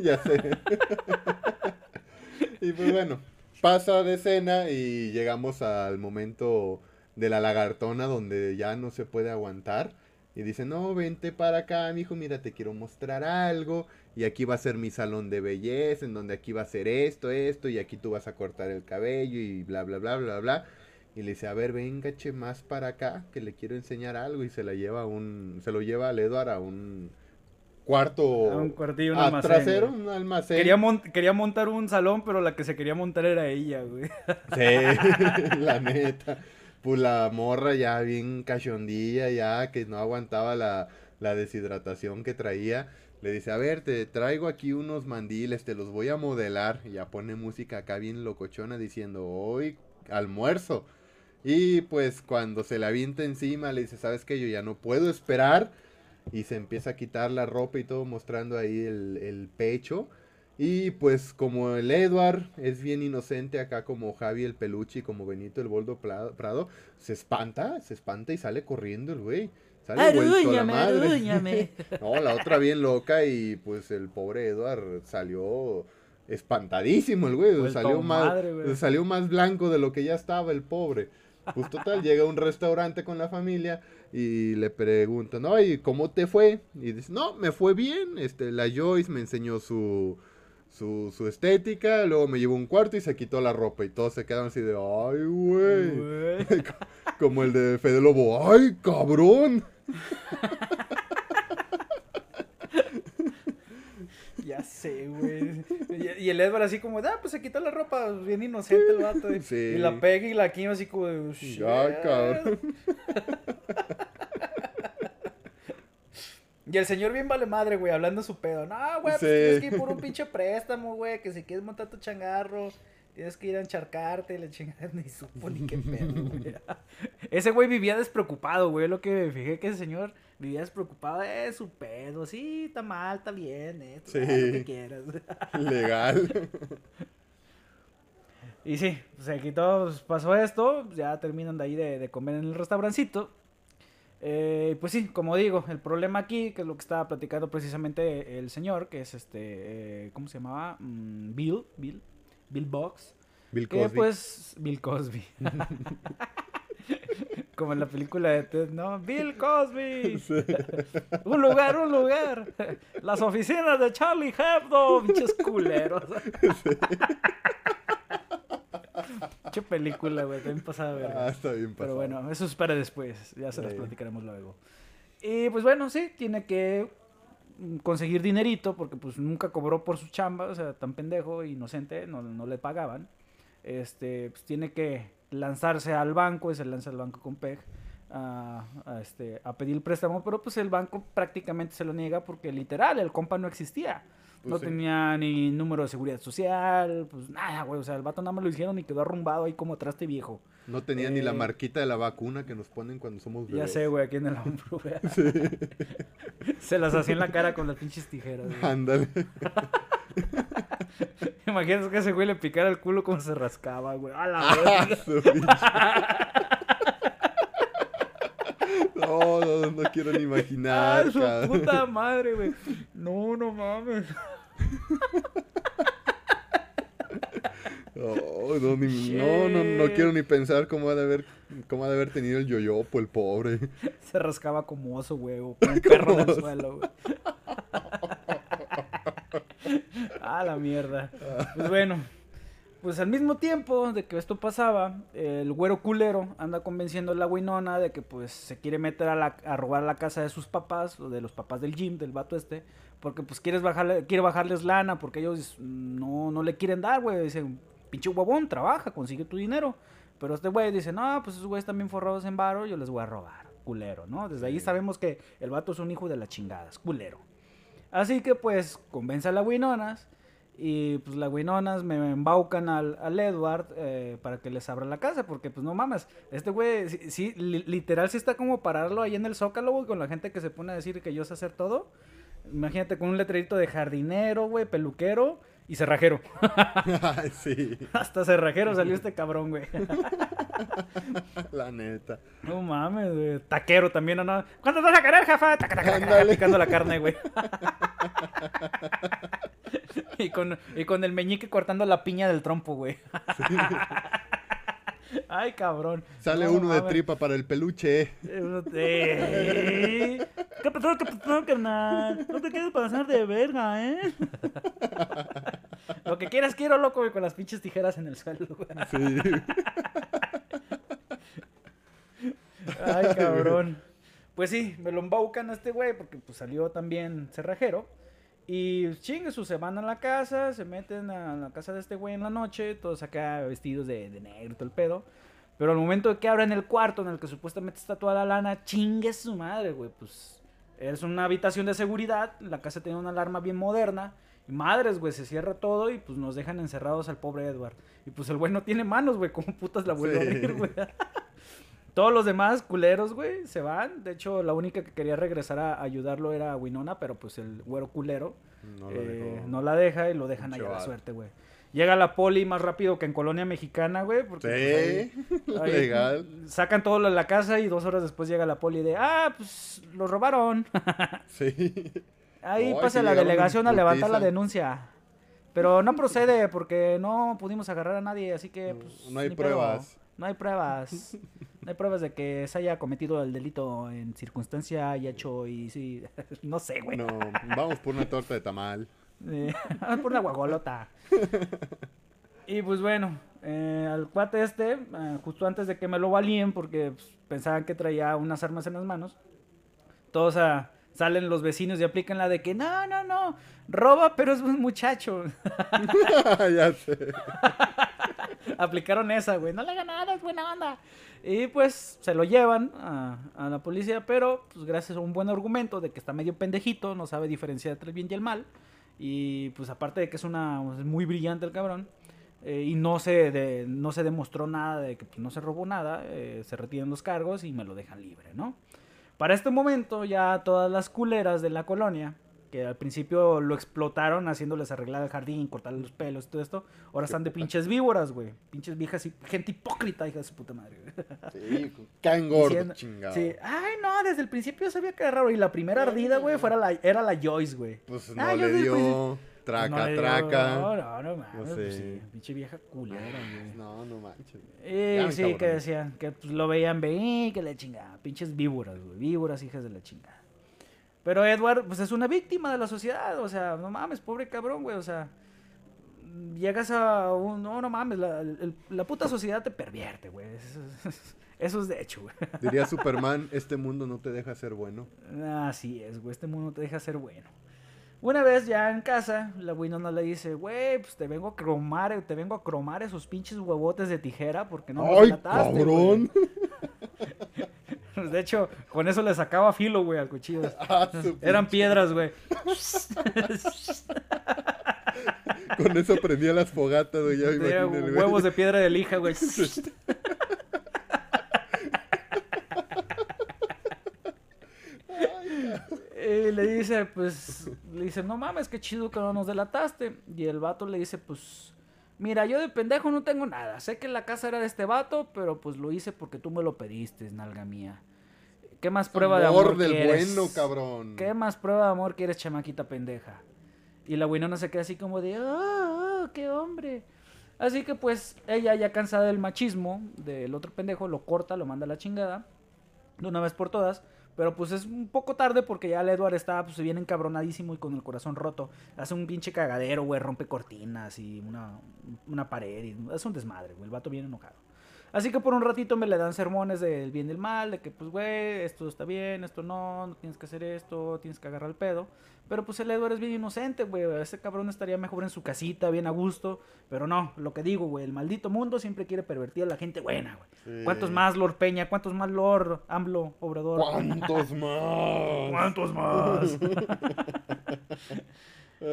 *laughs* ya sé. *laughs* y pues bueno, pasa de escena y llegamos al momento de la lagartona donde ya no se puede aguantar. Y dice, no, vente para acá, mijo, mira, te quiero mostrar algo. Y aquí va a ser mi salón de belleza, en donde aquí va a ser esto, esto, y aquí tú vas a cortar el cabello y bla, bla, bla, bla, bla. Y le dice, a ver, venga, che, más para acá, que le quiero enseñar algo. Y se la lleva a un, se lo lleva al Edward a un cuarto A un cuartillo, un a almacén, trasero, un almacén. Quería, mon- quería montar un salón, pero la que se quería montar era ella, güey. *laughs* Sí, *laughs* la neta. Pues la morra ya bien cachondilla, ya que no aguantaba la, la deshidratación que traía. Le dice, a ver, te traigo aquí unos mandiles, te los voy a modelar. Y ya pone música acá bien locochona diciendo, hoy almuerzo. Y pues cuando se le avienta encima, le dice, ¿sabes qué? Yo ya no puedo esperar. Y se empieza a quitar la ropa y todo mostrando ahí el, el pecho. Y pues como el Edward es bien inocente acá como Javi el peluche y como Benito el Boldo Prado, se espanta, se espanta y sale corriendo el güey. Sale vuelto a la Arúñame, madre. arúñame. *laughs* No, la otra bien loca y pues el pobre Edward salió espantadísimo el güey, salió a más, madre, güey. salió más blanco de lo que ya estaba el pobre. Pues total, llega a un restaurante con la familia y le preguntan, ¿y ¿cómo te fue? Y dice, no, me fue bien, este, la Joyce me enseñó su, su, su estética, luego me llevó un cuarto y se quitó la ropa y todos se quedaron así de, ay, güey. *laughs* Como el de Fede Lobo, ay, cabrón. *laughs* Ya sé, güey. Y, el Edward así como, ah, pues se quitó la ropa, bien inocente el vato. Y la pega y la quima así como de, Ay, cabrón. Y el señor bien vale madre, güey, hablando su pedo. No, güey, pues tienes que ir por un pinche préstamo, güey, que si quieres montar tu changarro, tienes que ir a encharcarte, la chingada, *laughs* ni supo ni qué pedo, *laughs* güey. *laughs* Ese güey vivía despreocupado, güey, lo que me fijé que ese señor vivía despreocupado, es su pedo, sí, está mal, está bien, eh, sí. lo que quieras. Legal. Y sí, pues aquí todo pasó esto, ya terminan de ahí de, de comer en el restaurancito. Eh, pues sí, como digo, el problema aquí, que es lo que estaba platicando precisamente el señor, que es este, eh, ¿cómo se llamaba? Mm, Bill, Bill, Bill Box. Bill Cosby. Pues, Bill Cosby. *laughs* Como en la película de Ted, ¿no? Bill Cosby. *laughs* un lugar, un lugar. Las oficinas de Charlie Hebdo, bichos culeros. *laughs* Qué película, güey. También pasaba a ver. Ah, está bien pasado. Pero bueno, eso es para después. Ya se las platicaremos luego. Y pues bueno, sí, tiene que conseguir dinerito porque pues nunca cobró por su chamba, o sea, tan pendejo, inocente, no, no le pagaban. Este, pues tiene que lanzarse al banco y se lanza al banco con PEG a, este, a pedir el préstamo, pero pues el banco prácticamente se lo niega porque literal el compa no existía. Pues no tenía ni número de seguridad social, pues nada, güey. O sea, el vato nada más lo hicieron y quedó arrumbado ahí como traste viejo. No tenía ni la eh, marquita de la vacuna que nos ponen cuando somos bebés. Ya sé, güey, aquí en el hombro, güey. *laughs* *laughs* Se las hacía en la cara con las pinches tijeras, güey. Ándale. *laughs* Imagínate que ese güey le picara el culo como se rascaba, güey. A la ah, No, no, no quiero ni imaginar. Ah, su puta madre, güey. No, no mames. Oh, no, no, no, quiero ni pensar cómo ha de haber, cómo ha de haber tenido el yoyopo, el pobre. *laughs* Se rascaba como oso, güey, *laughs* como un perro en el suelo, güey. *laughs* ah, la mierda. Pues bueno, pues al mismo tiempo de que esto pasaba, el güero culero anda convenciendo a la Winona de que pues se quiere meter a, la, a robar la casa de sus papás, o de los papás del gym, del vato este, porque pues quieres bajarle, quiere bajarles lana, porque ellos no, no le quieren dar, güey. Dicen, pinche huevón, trabaja, consigue tu dinero. Pero este güey dice, no, pues esos güeyes también forrados en varo, yo les voy a robar, culero, ¿no? Desde ahí sabemos que el vato es un hijo de la chingada, es culero. Así que pues convence a la Winonas y pues las Winonas me embaucan al, al Edward eh, para que les abra la casa, porque pues no mames, este güey, sí, literal sí está como pararlo ahí en el zócalo, güey, con la gente que se pone a decir que yo sé hacer todo. Imagínate con un letrerito de jardinero, güey, peluquero y cerrajero. *laughs* sí. Hasta cerrajero salió este cabrón, güey. *laughs* La neta. No mames, güey. Taquero también, ¿no? ¿Cuándo vas a querer, jefa? picando la carne, güey. *laughs* y, con, y con el meñique cortando la piña del trompo, güey. *laughs* Ay, cabrón. Sale uno de tripa para el peluche. ¿Qué pasó, qué pasó, carnal? No te quieres pasar de verga, ¿eh? *laughs* Lo que quieras quiero, loco, güey, con las pinches tijeras en el suelo, güey. Sí. Ay, *laughs* cabrón. Pues sí, me lo embaucan a este güey porque pues salió también cerrajero. Y chingue su se van a la casa, se meten a la casa de este güey en la noche, todos acá vestidos de, de negro, todo el pedo. Pero al momento de que abren el cuarto en el que supuestamente está toda la lana, chingue su madre, güey. Pues es una habitación de seguridad, la casa tiene una alarma bien moderna. Y madres, güey, se cierra todo y pues nos dejan encerrados al pobre Edward. Y pues el güey no tiene manos, güey, ¿cómo putas la vuelve a abrir, güey? *laughs* Todos los demás culeros, güey, se van. De hecho, la única que quería regresar a ayudarlo era Winona, pero pues el güero culero no, eh, la deja y lo dejan allá a la suerte, güey. Llega la poli más rápido que en Colonia Mexicana, güey. Porque sí, pues, *laughs* legal. Sacan todo lo de la casa y dos horas después llega la poli de, ah, pues lo robaron. *laughs* sí. Ahí pasa la delegación a levantar la denuncia. Pero no procede porque no pudimos agarrar a nadie, así que pues, no hay pruebas. No hay pruebas. No hay pruebas de que se haya cometido el delito en circunstancia y hecho y sí, *laughs* no sé, güey. No, vamos por una torta de tamal. Eh, *laughs* por una guagolota. y pues bueno, eh, al cuate este, eh, justo antes de que me lo valíen, porque pues, pensaban que traía unas armas en las manos, todos a salen los vecinos y aplican la de que no, no, no, roba, pero es un muchacho. *laughs* ya sé. *laughs* Aplicaron esa, güey. No le nada, es buena onda. Y pues se lo llevan a, la policía, pero pues gracias a un buen argumento de que está medio pendejito, no sabe diferenciar entre el bien y el mal. Y pues aparte de que es una muy brillante el cabrón. Eh, y no se, no se demostró nada de que pues, no se robó nada, eh, se retiran los cargos y me lo dejan libre, ¿no? Para este momento ya todas las culeras de la colonia, que al principio lo explotaron haciéndoles arreglar el jardín, cortarle los pelos y todo esto, ahora están de pinches víboras, güey. Pinches viejas y gente hipócrita, hija de su puta madre. Sí, caen gordo, chingado. Sí, ay no, desde el principio sabía que era raro. Y la primera ardida, güey, fuera la, era la Joyce, güey. Pues no ah, le dio... Traca, traca. No, no, no mames. No pues sí, pinche vieja culera, güey. No, no manches. Eh, sí, que decían, que pues, lo veían bien, que le chingada. Pinches víboras, güey. Víboras, hijas de la chingada. Pero Edward, pues es una víctima de la sociedad. O sea, no mames, pobre cabrón, güey. O sea, llegas a un. No, no mames, la, la puta sociedad te pervierte, güey. *laughs* Eso, es de hecho, güey. Diría *laughs* Superman: Este mundo no te deja ser bueno. Así es, güey. Este mundo no te deja ser bueno. Una vez ya en casa, la Winona le dice, güey, pues te vengo a cromar, te vengo a cromar esos pinches huevotes de tijera porque no ¡Ay, cabrón! *laughs* *laughs* De hecho, con eso le sacaba filo, güey, al cuchillo. *laughs* Ah, Eran piedras, güey. *laughs* con eso prendía las fogatas, güey. Ya huevos de piedra de lija, güey. Y le dice, pues, le dice, no mames, qué chido que no nos delataste. Y el vato le dice, pues, mira, yo de pendejo no tengo nada. Sé que la casa era de este vato, pero pues lo hice porque tú me lo pediste, nalga mía. ¿Qué más prueba de amor del quieres? bueno, cabrón. ¿Qué más prueba de amor quieres, chamaquita pendeja? Y la winona se queda así como de, oh, qué hombre. Así que pues ella ya cansada del machismo del otro pendejo, lo corta, lo manda a la chingada. De una vez por todas. Pero pues es un poco tarde porque ya el Edward está pues bien encabronadísimo y con el corazón roto. Hace un pinche cagadero, güey, rompe cortinas y una, una pared. Y, es un desmadre, güey. El vato viene enojado. Así que por un ratito me le dan sermones del bien y del mal, de que pues, güey, esto está bien, esto no, no tienes que hacer esto, tienes que agarrar el pedo. Pero pues el Edward es bien inocente, güey. Ese cabrón estaría mejor en su casita, bien a gusto. Pero no, lo que digo, güey, el maldito mundo siempre quiere pervertir a la gente buena, güey. ¿Cuántos más, Lord Peña? ¿Cuántos más, Lord AMLO, Obrador? ¿Cuántos *laughs* más? ¿Cuántos más? *laughs*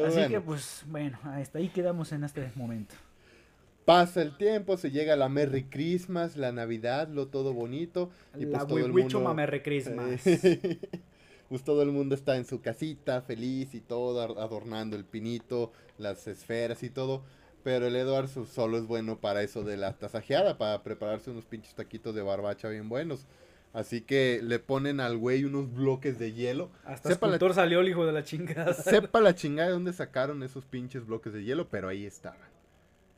Así que pues, bueno, hasta ahí quedamos en este momento. Pasa el tiempo, se llega la Merry Christmas, la Navidad, lo todo bonito. Y pues todo el mundo... Merry Christmas. *laughs* pues todo el mundo está en su casita, feliz y todo, adornando el pinito, las esferas y todo. Pero el Edward solo es bueno para eso de la tasajeada, para prepararse unos pinches taquitos de barbacha bien buenos. Así que le ponen al güey unos bloques de hielo. Hasta sepa el salió el hijo de la chingada. Sepa la chingada de dónde sacaron esos pinches bloques de hielo, pero ahí estaban.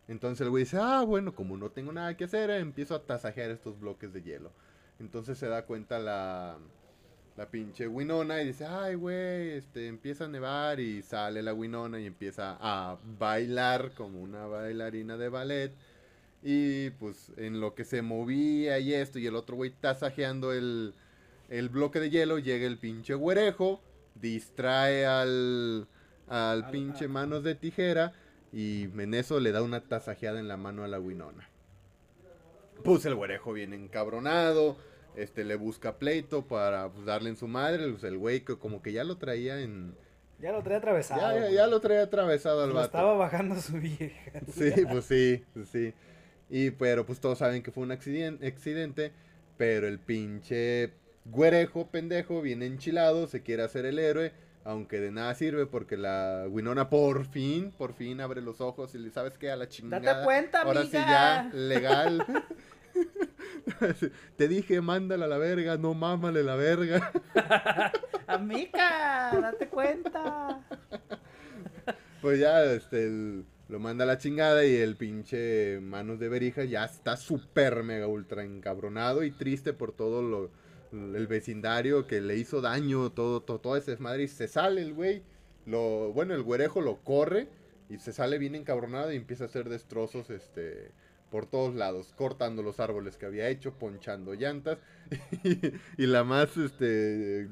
Entonces el güey dice, ah, bueno, como no tengo nada que hacer, empiezo a tasajear estos bloques de hielo. Entonces se da cuenta la, la pinche Winona y dice, ay, güey, este, empieza a nevar y sale la Winona y empieza a bailar como una bailarina de ballet. Y pues en lo que se movía y esto y el otro güey tasajeando el, el bloque de hielo, llega el pinche güerejo, distrae al, al pinche manos de tijera y Meneso le da una tasajeada en la mano a la Winona. Pues el güerejo viene encabronado, este le busca pleito para pues, darle en su madre, pues, el güey que como que ya lo traía en... Ya lo traía atravesado. Ya, ya, lo traía atravesado al vato. estaba bajando su vieja. *laughs* Sí, pues sí, pues sí. Y pero pues todos saben que fue un accidente, accidente pero el pinche güerejo pendejo viene enchilado, se quiere hacer el héroe aunque de nada sirve porque la Winona por fin, por fin abre los ojos y le sabes que a la chingada. Date cuenta, Ahora sí ya, legal. *laughs* Te dije, mándala a la verga, no mámale la verga. *laughs* Amiga, date cuenta. Pues ya, este, lo manda a la chingada y el pinche Manos de Berija ya está súper mega ultra encabronado y triste por todo lo, el vecindario que le hizo daño, todo, todo, todo ese desmadre y se sale el güey. Lo, bueno, el güerejo lo corre y se sale bien encabronado y empieza a hacer destrozos, este, por todos lados, cortando los árboles que había hecho, ponchando llantas *laughs* y, la más, este,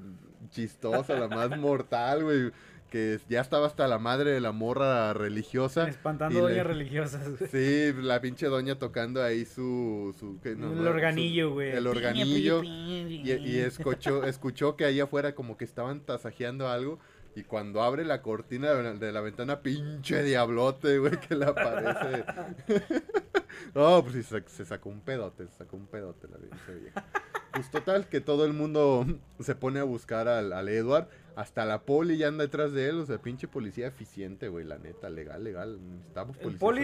chistosa, la más mortal, güey, que ya estaba hasta la madre de la morra religiosa. Espantando doñas religiosas. Sí, la pinche doña tocando ahí su... el organillo, güey. El organillo. Y, escuchó, escuchó que ahí afuera como que estaban tasajeando algo. Y cuando abre la cortina de la, ventana, pinche diablote, güey, que le aparece. *laughs* no, pues se, sacó un pedote, se sacó un pedote la vieja. Pues total, que todo el mundo se pone a buscar al, al Edward. Hasta la poli ya anda detrás de él. O sea, pinche policía eficiente, güey, la neta, legal, legal. Estamos policías El poli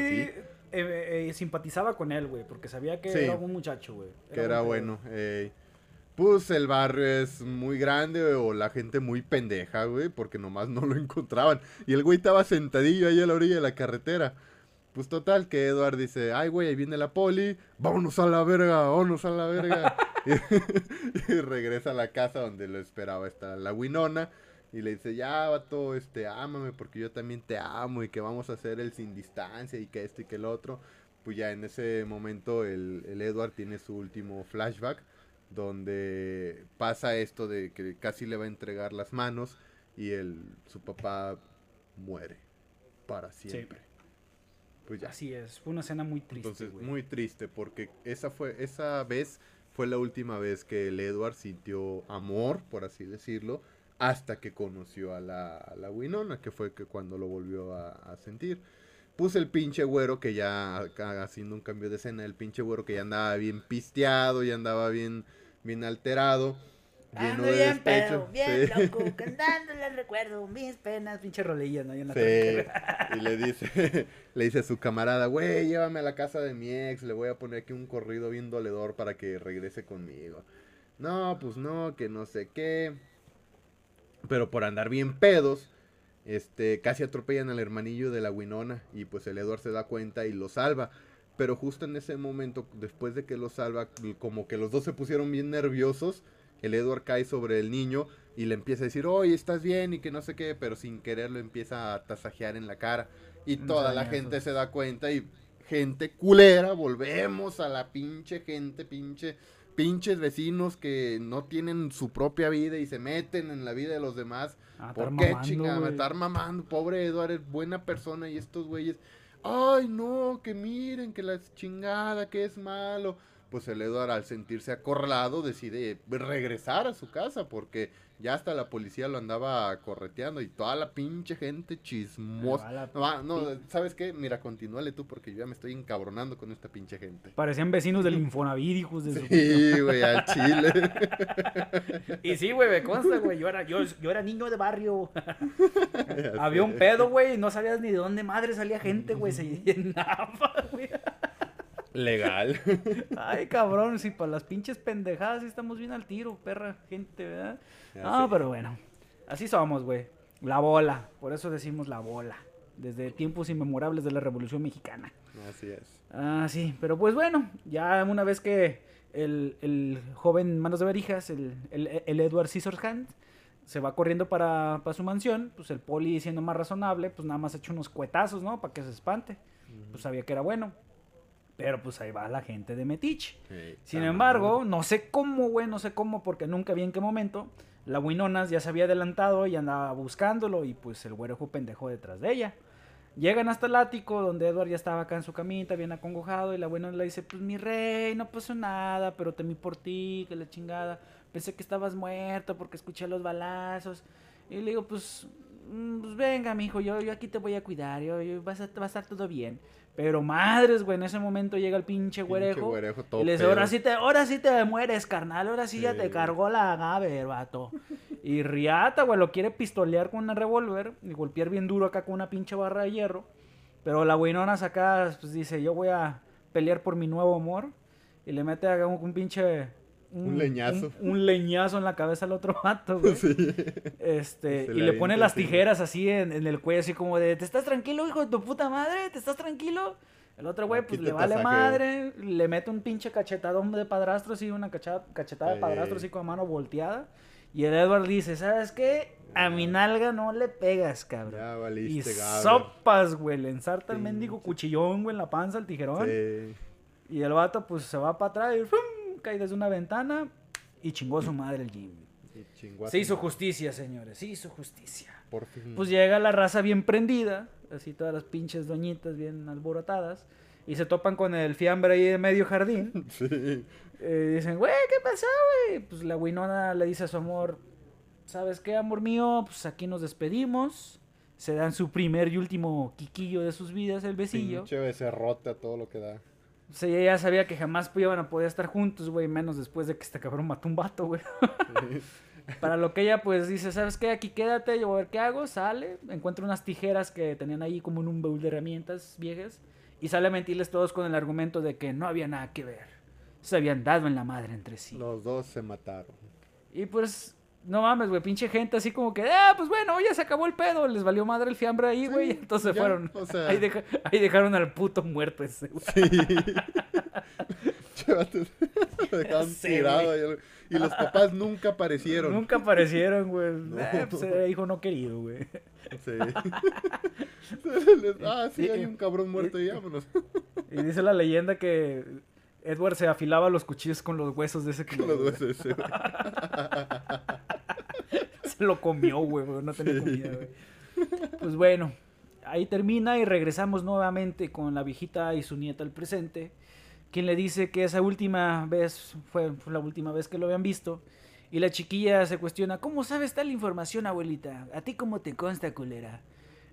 eh, eh, simpatizaba con él, güey, porque sabía que era un muchacho, güey. Que era bueno. Eh, pues el barrio es muy grande o la gente muy pendeja, güey, porque nomás no lo encontraban. Y el güey estaba sentadillo ahí a la orilla de la carretera. Pues total, que Edward dice, ay, güey, ahí viene la poli, vámonos a la verga, vámonos a la verga. *laughs* *laughs* y, regresa a la casa donde lo esperaba esta la Winona. Y le dice, ya, vato, este, ámame porque yo también te amo y que vamos a hacer el sin distancia y que esto y que el otro. Pues ya en ese momento el, el Edward tiene su último flashback donde pasa esto de que casi le va a entregar las manos y el, su papá muere para siempre. Pues ya. Así es, fue una escena muy triste. Entonces, muy triste porque esa fue esa vez fue la última vez que el Edward sintió amor, por así decirlo, hasta que conoció a la, a la Winona, que fue que cuando lo volvió a, sentir. Puse el pinche güero que ya, haciendo un cambio de escena, el pinche güero que ya andaba bien pisteado, ya andaba bien, bien alterado. Lleno de bien despecho. bien loco, *laughs* cantando recuerdo mis penas, pinche rolilla, ¿no? En la sí. *laughs* y le dice, *laughs* le dice a su camarada, güey, llévame a la casa de mi ex, le voy a poner aquí un corrido bien doledor para que regrese conmigo. No, pues no, que no sé qué. Pero por andar bien pedos, este, casi atropellan al hermanillo de la Winona y pues el Edward se da cuenta y lo salva. Pero justo en ese momento, después de que lo salva, como que los dos se pusieron bien nerviosos, el Edward cae sobre el niño y le empieza a decir, oye, estás bien y que no sé qué, pero sin querer lo empieza a tasajear en la cara. Y toda la gente se da cuenta y gente culera, volvemos a la pinche gente, pinche pinches vecinos que no tienen su propia vida y se meten en la vida de los demás. Ah, ¿Por qué, chingada? Estar mamando. Pobre Eduardo es buena persona y estos güeyes. Ay, no, que miren, que la chingada, que es malo. Pues el Eduardo al sentirse acorralado decide regresar a su casa porque ya hasta la policía lo andaba correteando y toda la pinche gente chismosa. No, no, ¿sabes qué? Mira, continúale tú porque yo ya me estoy encabronando con esta pinche gente. Parecían vecinos del Infonavit, hijos de su Sí, güey, al chile. y sí, güey, me consta, güey, yo era, yo, yo era niño de barrio. *laughs* Había un pedo, güey, y no sabías ni de dónde madre salía gente, güey, se llenaba, güey. Legal. *laughs* Ay, cabrón, si para las pinches pendejadas estamos bien al tiro, perra gente, ¿verdad? No, pero bueno, así somos, güey. La bola, por eso decimos la bola. Desde tiempos inmemorables de la Revolución Mexicana. Así es. Ah, sí, pero pues bueno, ya una vez que el, joven Manos de Berijas, el, el, Edward Scissorhands, se va corriendo para, su mansión, pues el poli siendo más razonable, pues nada más echa unos cuetazos, ¿no? Para que se espante. Pues sabía que era bueno. Pero pues ahí va la gente de Metich. Sin embargo, no sé cómo, güey, no sé cómo, porque nunca vi en qué momento. La Winonas ya se había adelantado y andaba buscándolo y pues el güerejo pendejo detrás de ella. Llegan hasta el ático donde Edward ya estaba acá en su camita, bien acongojado, y la Winona le dice, pues mi rey, no pasó nada, pero temí por ti, que la chingada. Pensé que estabas muerto porque escuché los balazos. Y le digo, pues, pues venga, mijo, yo, yo aquí te voy a cuidar, yo, yo va a estar todo bien. Pero madres, güey, en ese momento llega el pinche güerejo. y le dice, ahora sí, te, ahora sí te mueres, carnal. Ahora sí, ya te cargó la agave, vato. Y Riata, güey, lo quiere pistolear con una revólver y golpear bien duro acá con una pinche barra de hierro. Pero la güinona acá, pues dice, yo voy a pelear por mi nuevo amor. Y le mete acá un, pinche, un, leñazo. Un, leñazo en la cabeza al otro vato, *laughs* güey. Sí. Este, y le pone las tijeras así en, el cuello, así como de, ¿te estás tranquilo, hijo de tu puta madre? ¿Te estás tranquilo? El otro güey, pues le vale madre, le mete un pinche cachetadón de padrastro, así, una cachetada de padrastro, así con mano volteada. Y el Edward dice, ¿sabes qué? A mi nalga no le pegas, cabrón. Ya valiste, Y sopas, güey, le ensarta el mendigo cuchillón, güey, en la panza, el tijerón. Sí. Y el vato, pues, se va para atrás y ¡fum! Cae desde una ventana y chingó a su madre el Jimmy. Se hizo justicia, señores, se hizo justicia. Por fin. Pues llega la raza bien prendida, así todas las pinches doñitas bien alborotadas, y se topan con el fiambre ahí de medio jardín. *laughs* Sí. Eh, dicen, güey, ¿qué pasa, güey? Pues la Winona le dice a su amor, ¿sabes qué, amor mío? Pues aquí nos despedimos. Se dan su primer y último quiquillo de sus vidas, el besillo. Pinche se rota todo lo que da. O sea, ella ya sabía que jamás iban a poder estar juntos, güey, menos después de que este cabrón mató un vato, güey. *laughs* Para lo que ella, pues, dice, ¿sabes qué? Aquí quédate, yo voy a ver qué hago. Sale, encuentra unas tijeras que tenían ahí como en un baúl de herramientas viejas. Y sale a mentirles todos con el argumento de que no había nada que ver se habían dado en la madre entre sí. Los dos se mataron. Y pues, no mames, güey, pinche gente así como que, ah, pues bueno, ya se acabó el pedo, les valió madre el fiambre ahí, güey, *laughs* entonces fueron. ahí, dejaron al puto muerto ese, güey. Sí. *laughs* dejaron tirado y, los papás nunca aparecieron. Nunca aparecieron, güey. *laughs* Eh, pues era hijo no querido, güey. Sí. ah, sí, hay un cabrón muerto y vámonos. Y dice la leyenda que Edward se afilaba los cuchillos con los huesos de ese que Con los huesos ese, Se lo comió, güey, no tenía comida, güey. Pues bueno, ahí termina y regresamos nuevamente con la viejita y su nieta al presente, quien le dice que esa última vez fue, la última vez que lo habían visto. Y la chiquilla se cuestiona, ¿cómo sabes tal información, abuelita? ¿A ti cómo te consta, culera?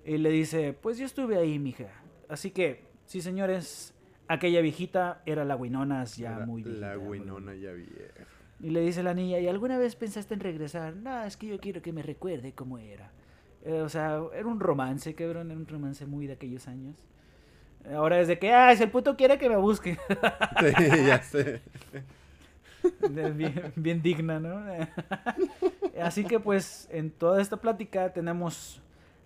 Y le dice, pues yo estuve ahí, mija. Así que, sí, señores, Aquella viejita era la Winona ya muy viejita. La Winona ya vieja. Y le dice la niña, ¿y alguna vez pensaste en regresar? No, es que yo quiero que me recuerde cómo era. Eh, o sea, era un romance, cabrón, era un romance muy de aquellos años. Ahora es de que, ah, si el puto quiere que me busque. *laughs* Sí, ya sé. *laughs* Bien, bien digna, ¿no? *laughs* Así que pues en toda esta plática tenemos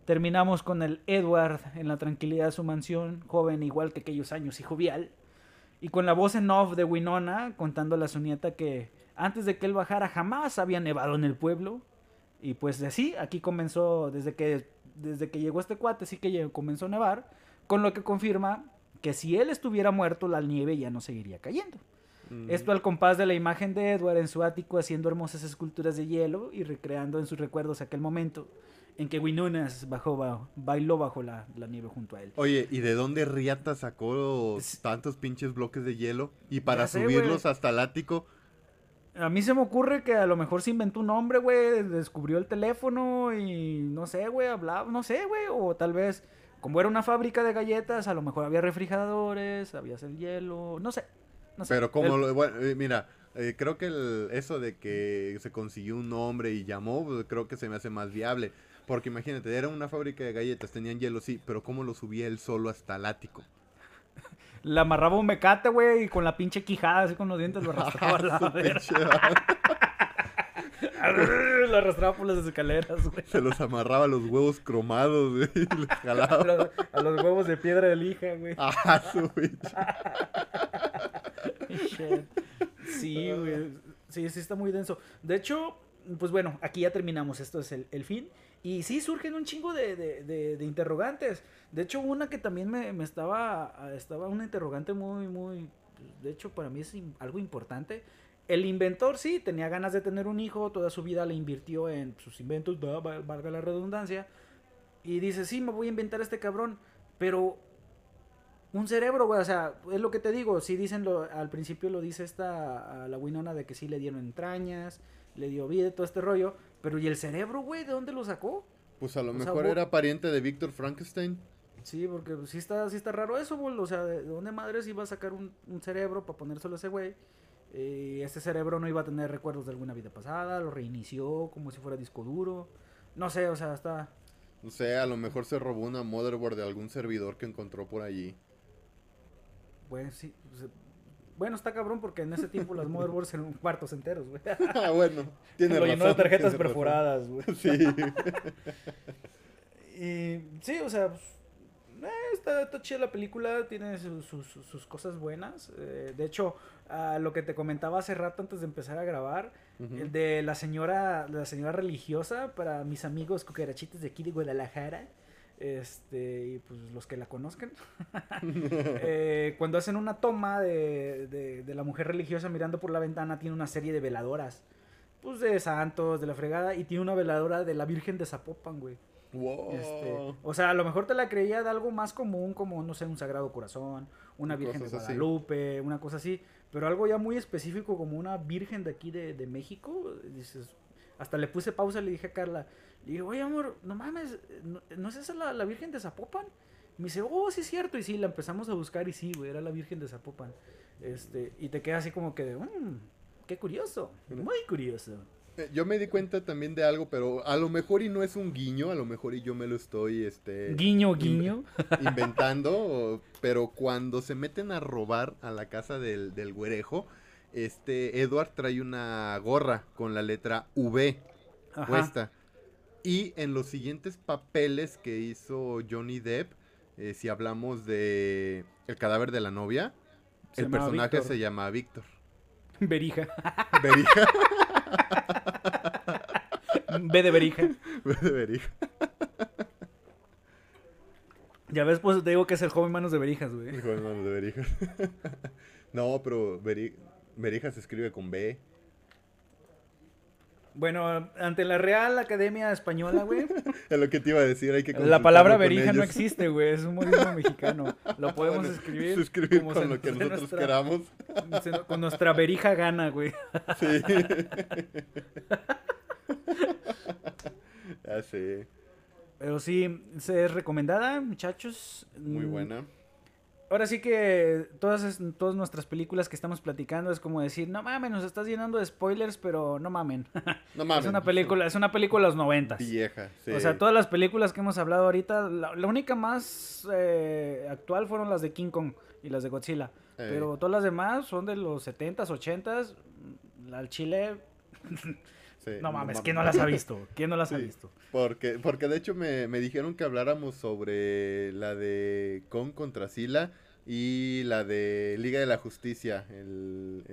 Terminamos con el Edward en la tranquilidad de su mansión, joven igual que aquellos años y jovial. Y con la voz en off de Winona contándole a su nieta que antes de que él bajara jamás había nevado en el pueblo. Y pues así, aquí comenzó, desde que, desde que llegó este cuate, sí que comenzó a nevar, con lo que confirma que si él estuviera muerto, la nieve ya no seguiría cayendo. Esto al compás de la imagen de Edward en su ático haciendo hermosas esculturas de hielo y recreando en sus recuerdos aquel momento en que Winonas bajó, bailó bajo la, nieve junto a él. Oye, ¿y de dónde Riata sacó tantos pinches bloques de hielo? Y para subirlos hasta el ático. A mí se me ocurre que a lo mejor se inventó un nombre, güey, descubrió el teléfono y no sé, güey, hablaba, no sé, güey, o tal vez, como era una fábrica de galletas, a lo mejor había refrigeradores, había el hielo, no sé. No sé. Pero como, bueno, eh, mira, eh, creo que el, eso de que se consiguió un nombre y llamó, pues, creo que se me hace más viable. Porque imagínate, era una fábrica de galletas, tenían hielo, sí, pero ¿cómo lo subía él solo hasta el ático? Le amarraba un mecate, güey, y con la pinche quijada, así con los dientes, lo arrastraba la *laughs* *laughs* Lo arrastraba por las escaleras, güey. Se los amarraba a los huevos cromados, güey. Y *laughs* los jalaba. A los, huevos de piedra de lija, güey. Ah, su Sí, güey. Sí, sí está muy denso. De hecho, pues bueno, aquí ya terminamos. Esto es el, fin. Y sí, surgen un chingo de, de, interrogantes. De hecho, una que también me, me, estaba, estaba una interrogante muy, muy, de hecho, para mí es algo importante. El inventor sí, tenía ganas de tener un hijo, toda su vida le invirtió en sus inventos, valga la redundancia. Y dice, sí, me voy a inventar este cabrón, pero un cerebro, güey, o sea, es lo que te digo, sí dicen, lo, al principio lo dice esta, a la Winona de que sí le dieron entrañas, le dio vida, todo este rollo, pero ¿y el cerebro, güey? ¿De dónde lo sacó? Pues a lo mejor era pariente de Víctor Frankenstein. Sí, porque sí está, sí está raro eso, güey. O sea, ¿de dónde madres iba a sacar un, cerebro para ponérselo a ese güey? Eh, ese cerebro no iba a tener recuerdos de alguna vida pasada, lo reinició como si fuera disco duro. No sé, o sea, está... No sé, a lo mejor se robó una motherboard de algún servidor que encontró por allí. Bueno, sí. Bueno, está cabrón porque en ese tiempo las motherboards eran cuartos enteros, güey. *laughs* ah, bueno, tiene Lo llenó de razón, tarjetas perforadas, güey. razón. *laughs* Sí. *laughs* Y sí, o sea, pues, eh, está, está chida la película, tiene su- su- su- sus cosas buenas. Eh, de hecho, lo que te comentaba hace rato antes de empezar a grabar, el de la señora, la señora religiosa, para mis amigos cucarachitos de aquí de Guadalajara, este, y pues los que la conozcan, *laughs* eh, cuando hacen una toma de, de- de la mujer religiosa mirando por la ventana, tiene una serie de veladoras. Pues de santos, de la fregada, y tiene una veladora de la Virgen de Zapopan, güey. Wow. Este, o sea, a lo mejor te la creía de algo más común, como, no sé, un Sagrado Corazón, una Virgen de así. Guadalupe, una cosa así, pero algo ya muy específico, como una Virgen de aquí de, de México, dices, hasta le puse pausa y le dije a Carla, le dije, oye amor, no mames, ¿no, ¿no es esa la, la Virgen de Zapopan? Me dice, oh, sí es cierto, y sí, la empezamos a buscar y sí, güey, era la Virgen de Zapopan. Este, y te queda así como que de, "Mm, qué curioso, muy curioso. Eh, Yo me di cuenta también de algo, pero a lo mejor y no es un guiño, a lo mejor y yo me lo estoy este, Guiño, guiño. *laughs* inventando, *laughs* o- pero cuando se meten a robar a la casa del, del güerejo, este Edward trae una gorra con la letra V Ajá. puesta. Y en los siguientes papeles que hizo Johnny Depp, eh, si hablamos de El cadáver de la novia, Se el personaje Víctor. se llama Víctor. *laughs* Berija. Berija. *laughs* B de Berija. *laughs* de Berija. Ya ves, pues te digo que es el joven manos de berijas, güey. Hijo de manos de Berija. no, pero Beri- Berija se escribe con B. Bueno, ante la Real Academia Española, güey, *laughs* Es lo que te iba a decir, hay que la palabra berija no existe, güey, es un modismo mexicano. Lo podemos Bueno, escribir, Se escribe como con se lo que nosotros nuestra- queramos. se- Con nuestra berija gana, güey. Sí. *laughs* *laughs* ya sé. Pero sí, es recomendada, muchachos. Muy Mm, buena. Ahora sí que todas, es- todas nuestras películas que estamos platicando es como decir, no mames, nos estás llenando de spoilers, pero no mamen. *laughs* No mames. es una película, es una película de los noventas. Vieja, sí. O sea, todas las películas que hemos hablado ahorita, la, la única más eh, actual fueron las de King Kong y las de Godzilla. Eh. Pero todas las demás son de los 70s, 80s. La al Chile, *laughs* Sí, no mames, ¿quién no las ha visto? ¿Quién no las ha visto? Porque, porque de hecho me, me dijeron que habláramos sobre la de Kong contra Sila y la de Liga de la Justicia, el,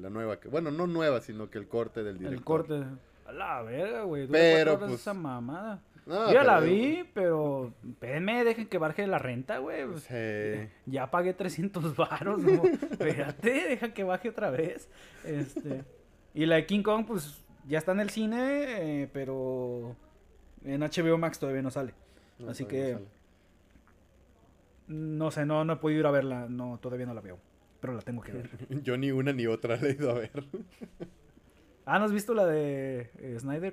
la nueva, que, bueno, no nueva, sino que el corte del director. El corte. A la verga, güey. Pero, pues, esa mamada. No, Yo ya la vi, pero espérenme, dejen que baje la renta, güey. Sí. *laughs* Ya pagué 300 varos, ¿no? *laughs* Espérate, deja que baje otra vez. Este, y la de King Kong, pues, ya está en el cine, eh, pero en HBO Max todavía no sale. No, Así que- no sale. No sé, no, no he podido ir a verla, no, todavía no la veo. Pero la tengo que ver. *laughs* Yo ni una ni otra la he ido a ver. *laughs* Ah, ¿no has visto la de eh, Snyder?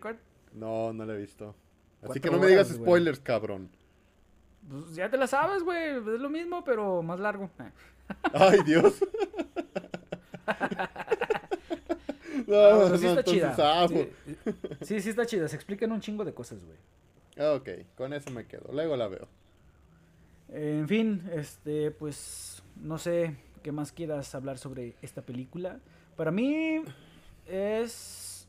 No, no la he visto. Así que no me digas güey. spoilers, cabrón. Pues ya te la sabes, güey. Es lo mismo, pero más largo. Ay, Dios. *laughs* no, Ah, pero no, sí está chida. Sí, sí, sí está chida. Se explican un chingo de cosas, güey. ah, Ok, con eso me quedo. Luego la veo. En fin, este, pues no sé qué más quieras hablar sobre esta película. Para mí es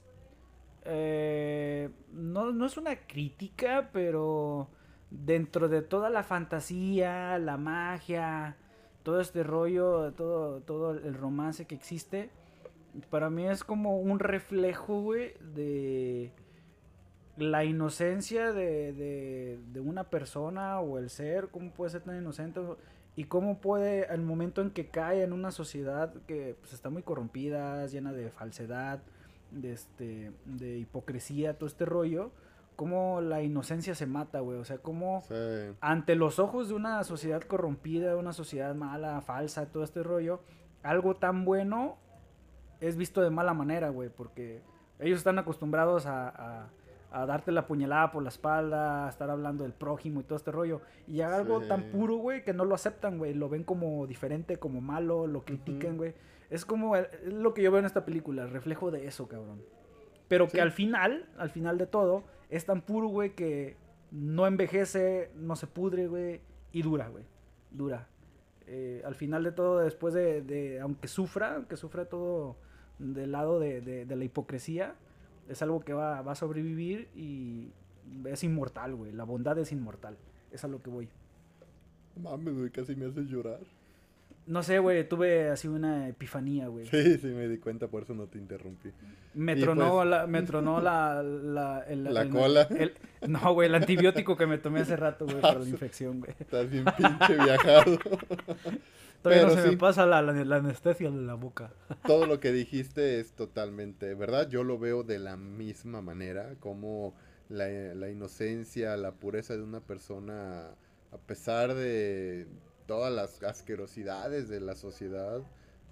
eh, no, no es una crítica, pero dentro de toda la fantasía, la magia, todo este rollo, todo, todo el romance que existe, para mí es como un reflejo, güey, de la inocencia de, de, de una persona o el ser, cómo puede ser tan inocente y cómo puede, al momento en que cae en una sociedad que pues, está muy corrompida, llena de falsedad, de, este, de hipocresía, todo este rollo, cómo la inocencia se mata, güey. O sea, cómo Sí. ante los ojos de una sociedad corrompida, de una sociedad mala, falsa, todo este rollo, algo tan bueno es visto de mala manera, güey, porque ellos están acostumbrados a, a- a darte la puñalada por la espalda, a estar hablando del prójimo y todo este rollo. Y algo Sí. tan puro, güey, que no lo aceptan, güey. Lo ven como diferente, como malo, lo critican, güey. Es como el- es lo que yo veo en esta película, el reflejo de eso, cabrón. Pero que al final, al final de todo, es tan puro, güey, que no envejece, no se pudre, güey, y dura, güey. Dura. eh, al final de todo, después de, aunque sufra, aunque sufra todo del lado de, la hipocresía, es algo que va, va, a sobrevivir y es inmortal, güey. La bondad es inmortal. Es a lo que voy. Mames, güey, casi me haces llorar. No sé, güey, tuve así una epifanía, güey. Sí, sí, me di cuenta, por eso no te interrumpí. Me tronó, pues la, *laughs* me tronó la... La, ¿La cola. no, güey, el antibiótico que me tomé hace rato, güey, para la *laughs* infección, güey. Estás bien pinche viajado. *laughs* Todavía no se me pasa la, la, anestesia de la boca. *laughs* Todo lo que dijiste es totalmente, ¿verdad? Yo lo veo de la misma manera, como la, la inocencia, la pureza de una persona, a pesar de todas las asquerosidades de la sociedad,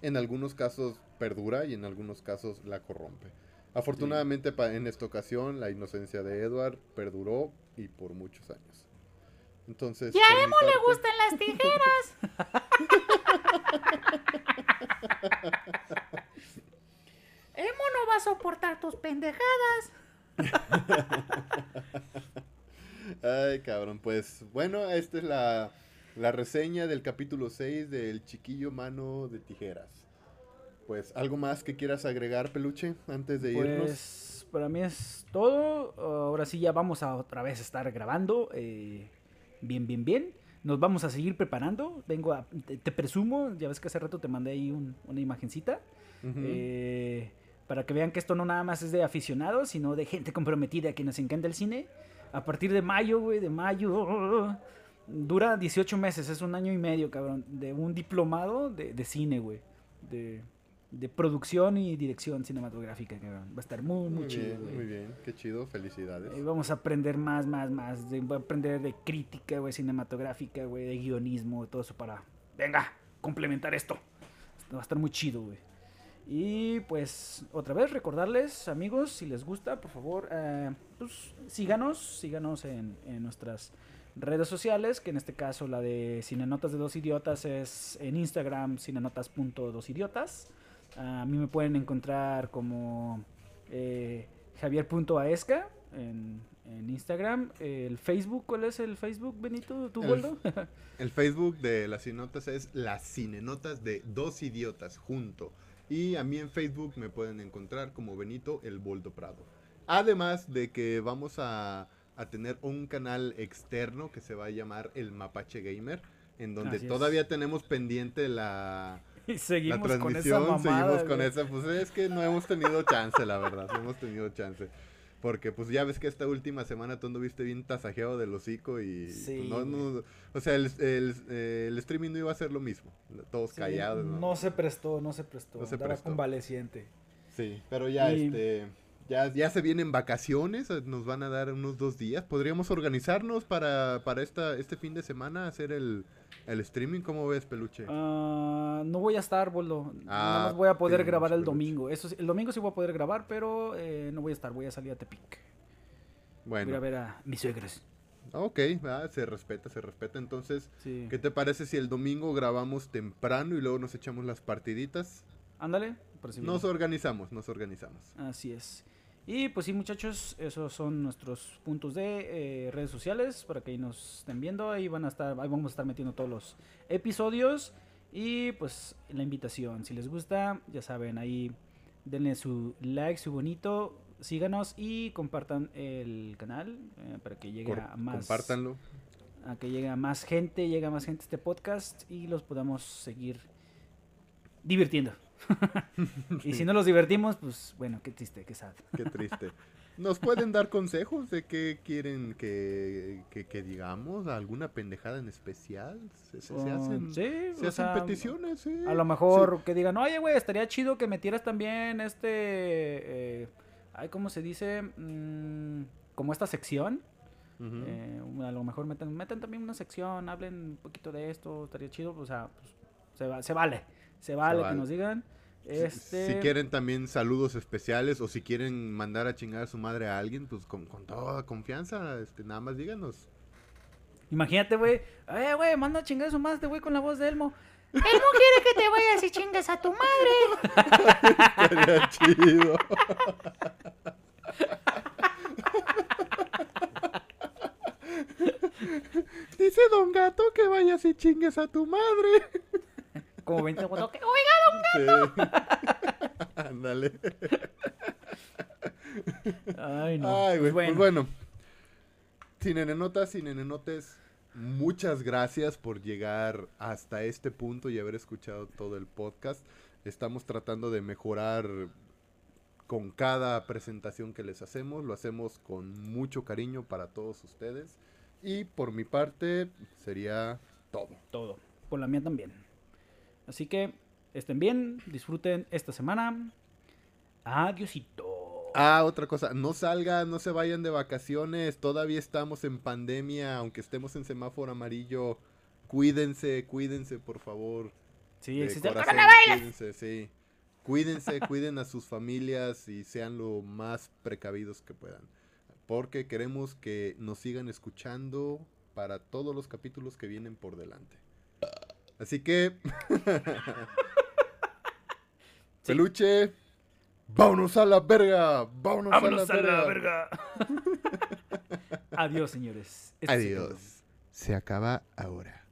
en algunos casos perdura y en algunos casos la corrompe. Afortunadamente en esta ocasión la inocencia de Edward perduró y por muchos años. Entonces, y a Emo le gustan las tijeras. *laughs* Emo no va a soportar tus pendejadas. Ay, cabrón, pues bueno, esta es la la reseña del capítulo 6 del Chiquillo Mano de Tijeras. Pues, ¿algo más que quieras agregar, Peluche, antes de irnos? Pues, para mí es todo. Ahora sí ya vamos a otra vez estar grabando. Eh, bien, bien, bien. Nos vamos a seguir preparando. Vengo a... Te, presumo, ya ves que hace rato te mandé ahí una imagencita. Eh, para que vean que esto no nada más es de aficionados, sino de gente comprometida que nos encanta el cine. A partir de mayo, güey, de mayo Dura 18 meses, es un año y medio, cabrón, de un diplomado de, de cine, güey. De, de, producción y dirección cinematográfica. Va a estar muy, muy, chido, bien, Muy bien, qué chido, felicidades. Y vamos a aprender más, más, más. De, voy a aprender de crítica, güey, cinematográfica, güey, de guionismo, todo eso para, venga, complementar esto. Va a estar muy chido, güey. Y pues otra vez recordarles, amigos, si les gusta, por favor, eh, pues síganos, síganos en, en nuestras redes sociales, que en este caso la de Cinenotas de Dos Idiotas es en Instagram, cinenotas.dosidiotas. A mí me pueden encontrar como eh, javier.aesca en, en Instagram. El Facebook, ¿cuál es el Facebook, Benito? ¿Tú, el, *laughs* el Facebook de las Cinenotas es las Cinenotas de Dos Idiotas, junto. Y a mí en Facebook me pueden encontrar como Benito el Boldo Prado. Además de que vamos a a tener un canal externo que se va a llamar el Mapache Gamer, en donde todavía tenemos pendiente la, *laughs* seguimos la transmisión, con esa seguimos con esa, pues es que no hemos tenido chance, la verdad, no hemos tenido chance. Porque pues ya ves que esta última semana tú anduviste bien tasajeado del hocico y pues, no, no, o sea, el, el, streaming no iba a ser lo mismo, todos callados. ¿no? se prestó, no se prestó, no se prestó. convaleciente. Sí, pero ya este ya, ya se vienen vacaciones, eh, nos van a dar unos dos días. ¿Podríamos organizarnos para, para esta, este fin de semana hacer el, streaming? ¿Cómo ves, Peluche? Ah, no voy a estar, Boldo. Ah, no voy a poder grabar el domingo. Eso, el domingo sí voy a poder grabar, pero eh, no voy a estar. Voy a salir a Tepic. Bueno. Voy a ver a mis suegros. Ok, se respeta, se respeta. Entonces, ¿qué te parece si el domingo grabamos temprano y luego nos echamos las partiditas? Ándale. Nos organizamos, nos organizamos. Así es. Y pues sí, muchachos, esos son nuestros puntos de eh, redes sociales para que ahí nos estén viendo. Ahí van a estar, ahí vamos a estar metiendo todos los episodios. Y pues la invitación, si les gusta, ya saben, ahí denle su like, su bonito, síganos y compartan el canal eh, para que llegue a más. Compártanlo. A que llegue a más gente, llegue a más gente este podcast y los podamos seguir divirtiendo. *laughs* y si no los divertimos, pues bueno, qué triste, qué sad. Qué *laughs* triste. ¿Nos pueden dar consejos de qué quieren que, que, digamos? ¿Alguna pendejada en especial? ¿Se, hacen, se hacen peticiones? A lo mejor que digan, oye, güey, estaría chido que metieras también este... Eh, ay, ¿Cómo se dice? Mm, como esta sección. Eh, a lo mejor metan, metan también una sección, hablen un poquito de esto, estaría chido. O sea, pues, se, se vale. Se vale, que nos digan. Este... Si, quieren también saludos especiales o si quieren mandar a chingar a su madre a alguien, pues con, toda confianza, este, nada más díganos. Imagínate, güey. Eh, güey, manda a chingar a su madre, güey, con la voz de Elmo. Elmo quiere que te vayas y chingues a tu madre. Estaría chido. Dice Don Gato que vayas y chingues a tu madre. Como 20 segundos. Que, *laughs* Oiga, Sí. *laughs* Ándale. Ay, no. Ay, güey. Pues Pues bueno. Cinenenotas y nenenotes, muchas gracias por llegar hasta este punto y haber escuchado todo el podcast. Estamos tratando de mejorar con cada presentación que les hacemos. Lo hacemos con mucho cariño para todos ustedes. Y por mi parte, sería todo. Todo. Por la mía también. Así que estén bien, disfruten esta semana. Adiosito. Ah, otra cosa, no salgan, no se vayan de vacaciones, todavía estamos en pandemia, aunque estemos en semáforo amarillo, cuídense, cuídense, por favor. Sí, existe corazón. Cuídense, sí. Cuídense, *laughs* cuiden a sus familias y sean lo más precavidos que puedan. Porque queremos que nos sigan escuchando para todos los capítulos que vienen por delante. Así que... *laughs* Peluche, vámonos a la verga, vámonos, Vámonos a la verga. *laughs* Adiós, señores. Este. Adiós. Se acaba ahora.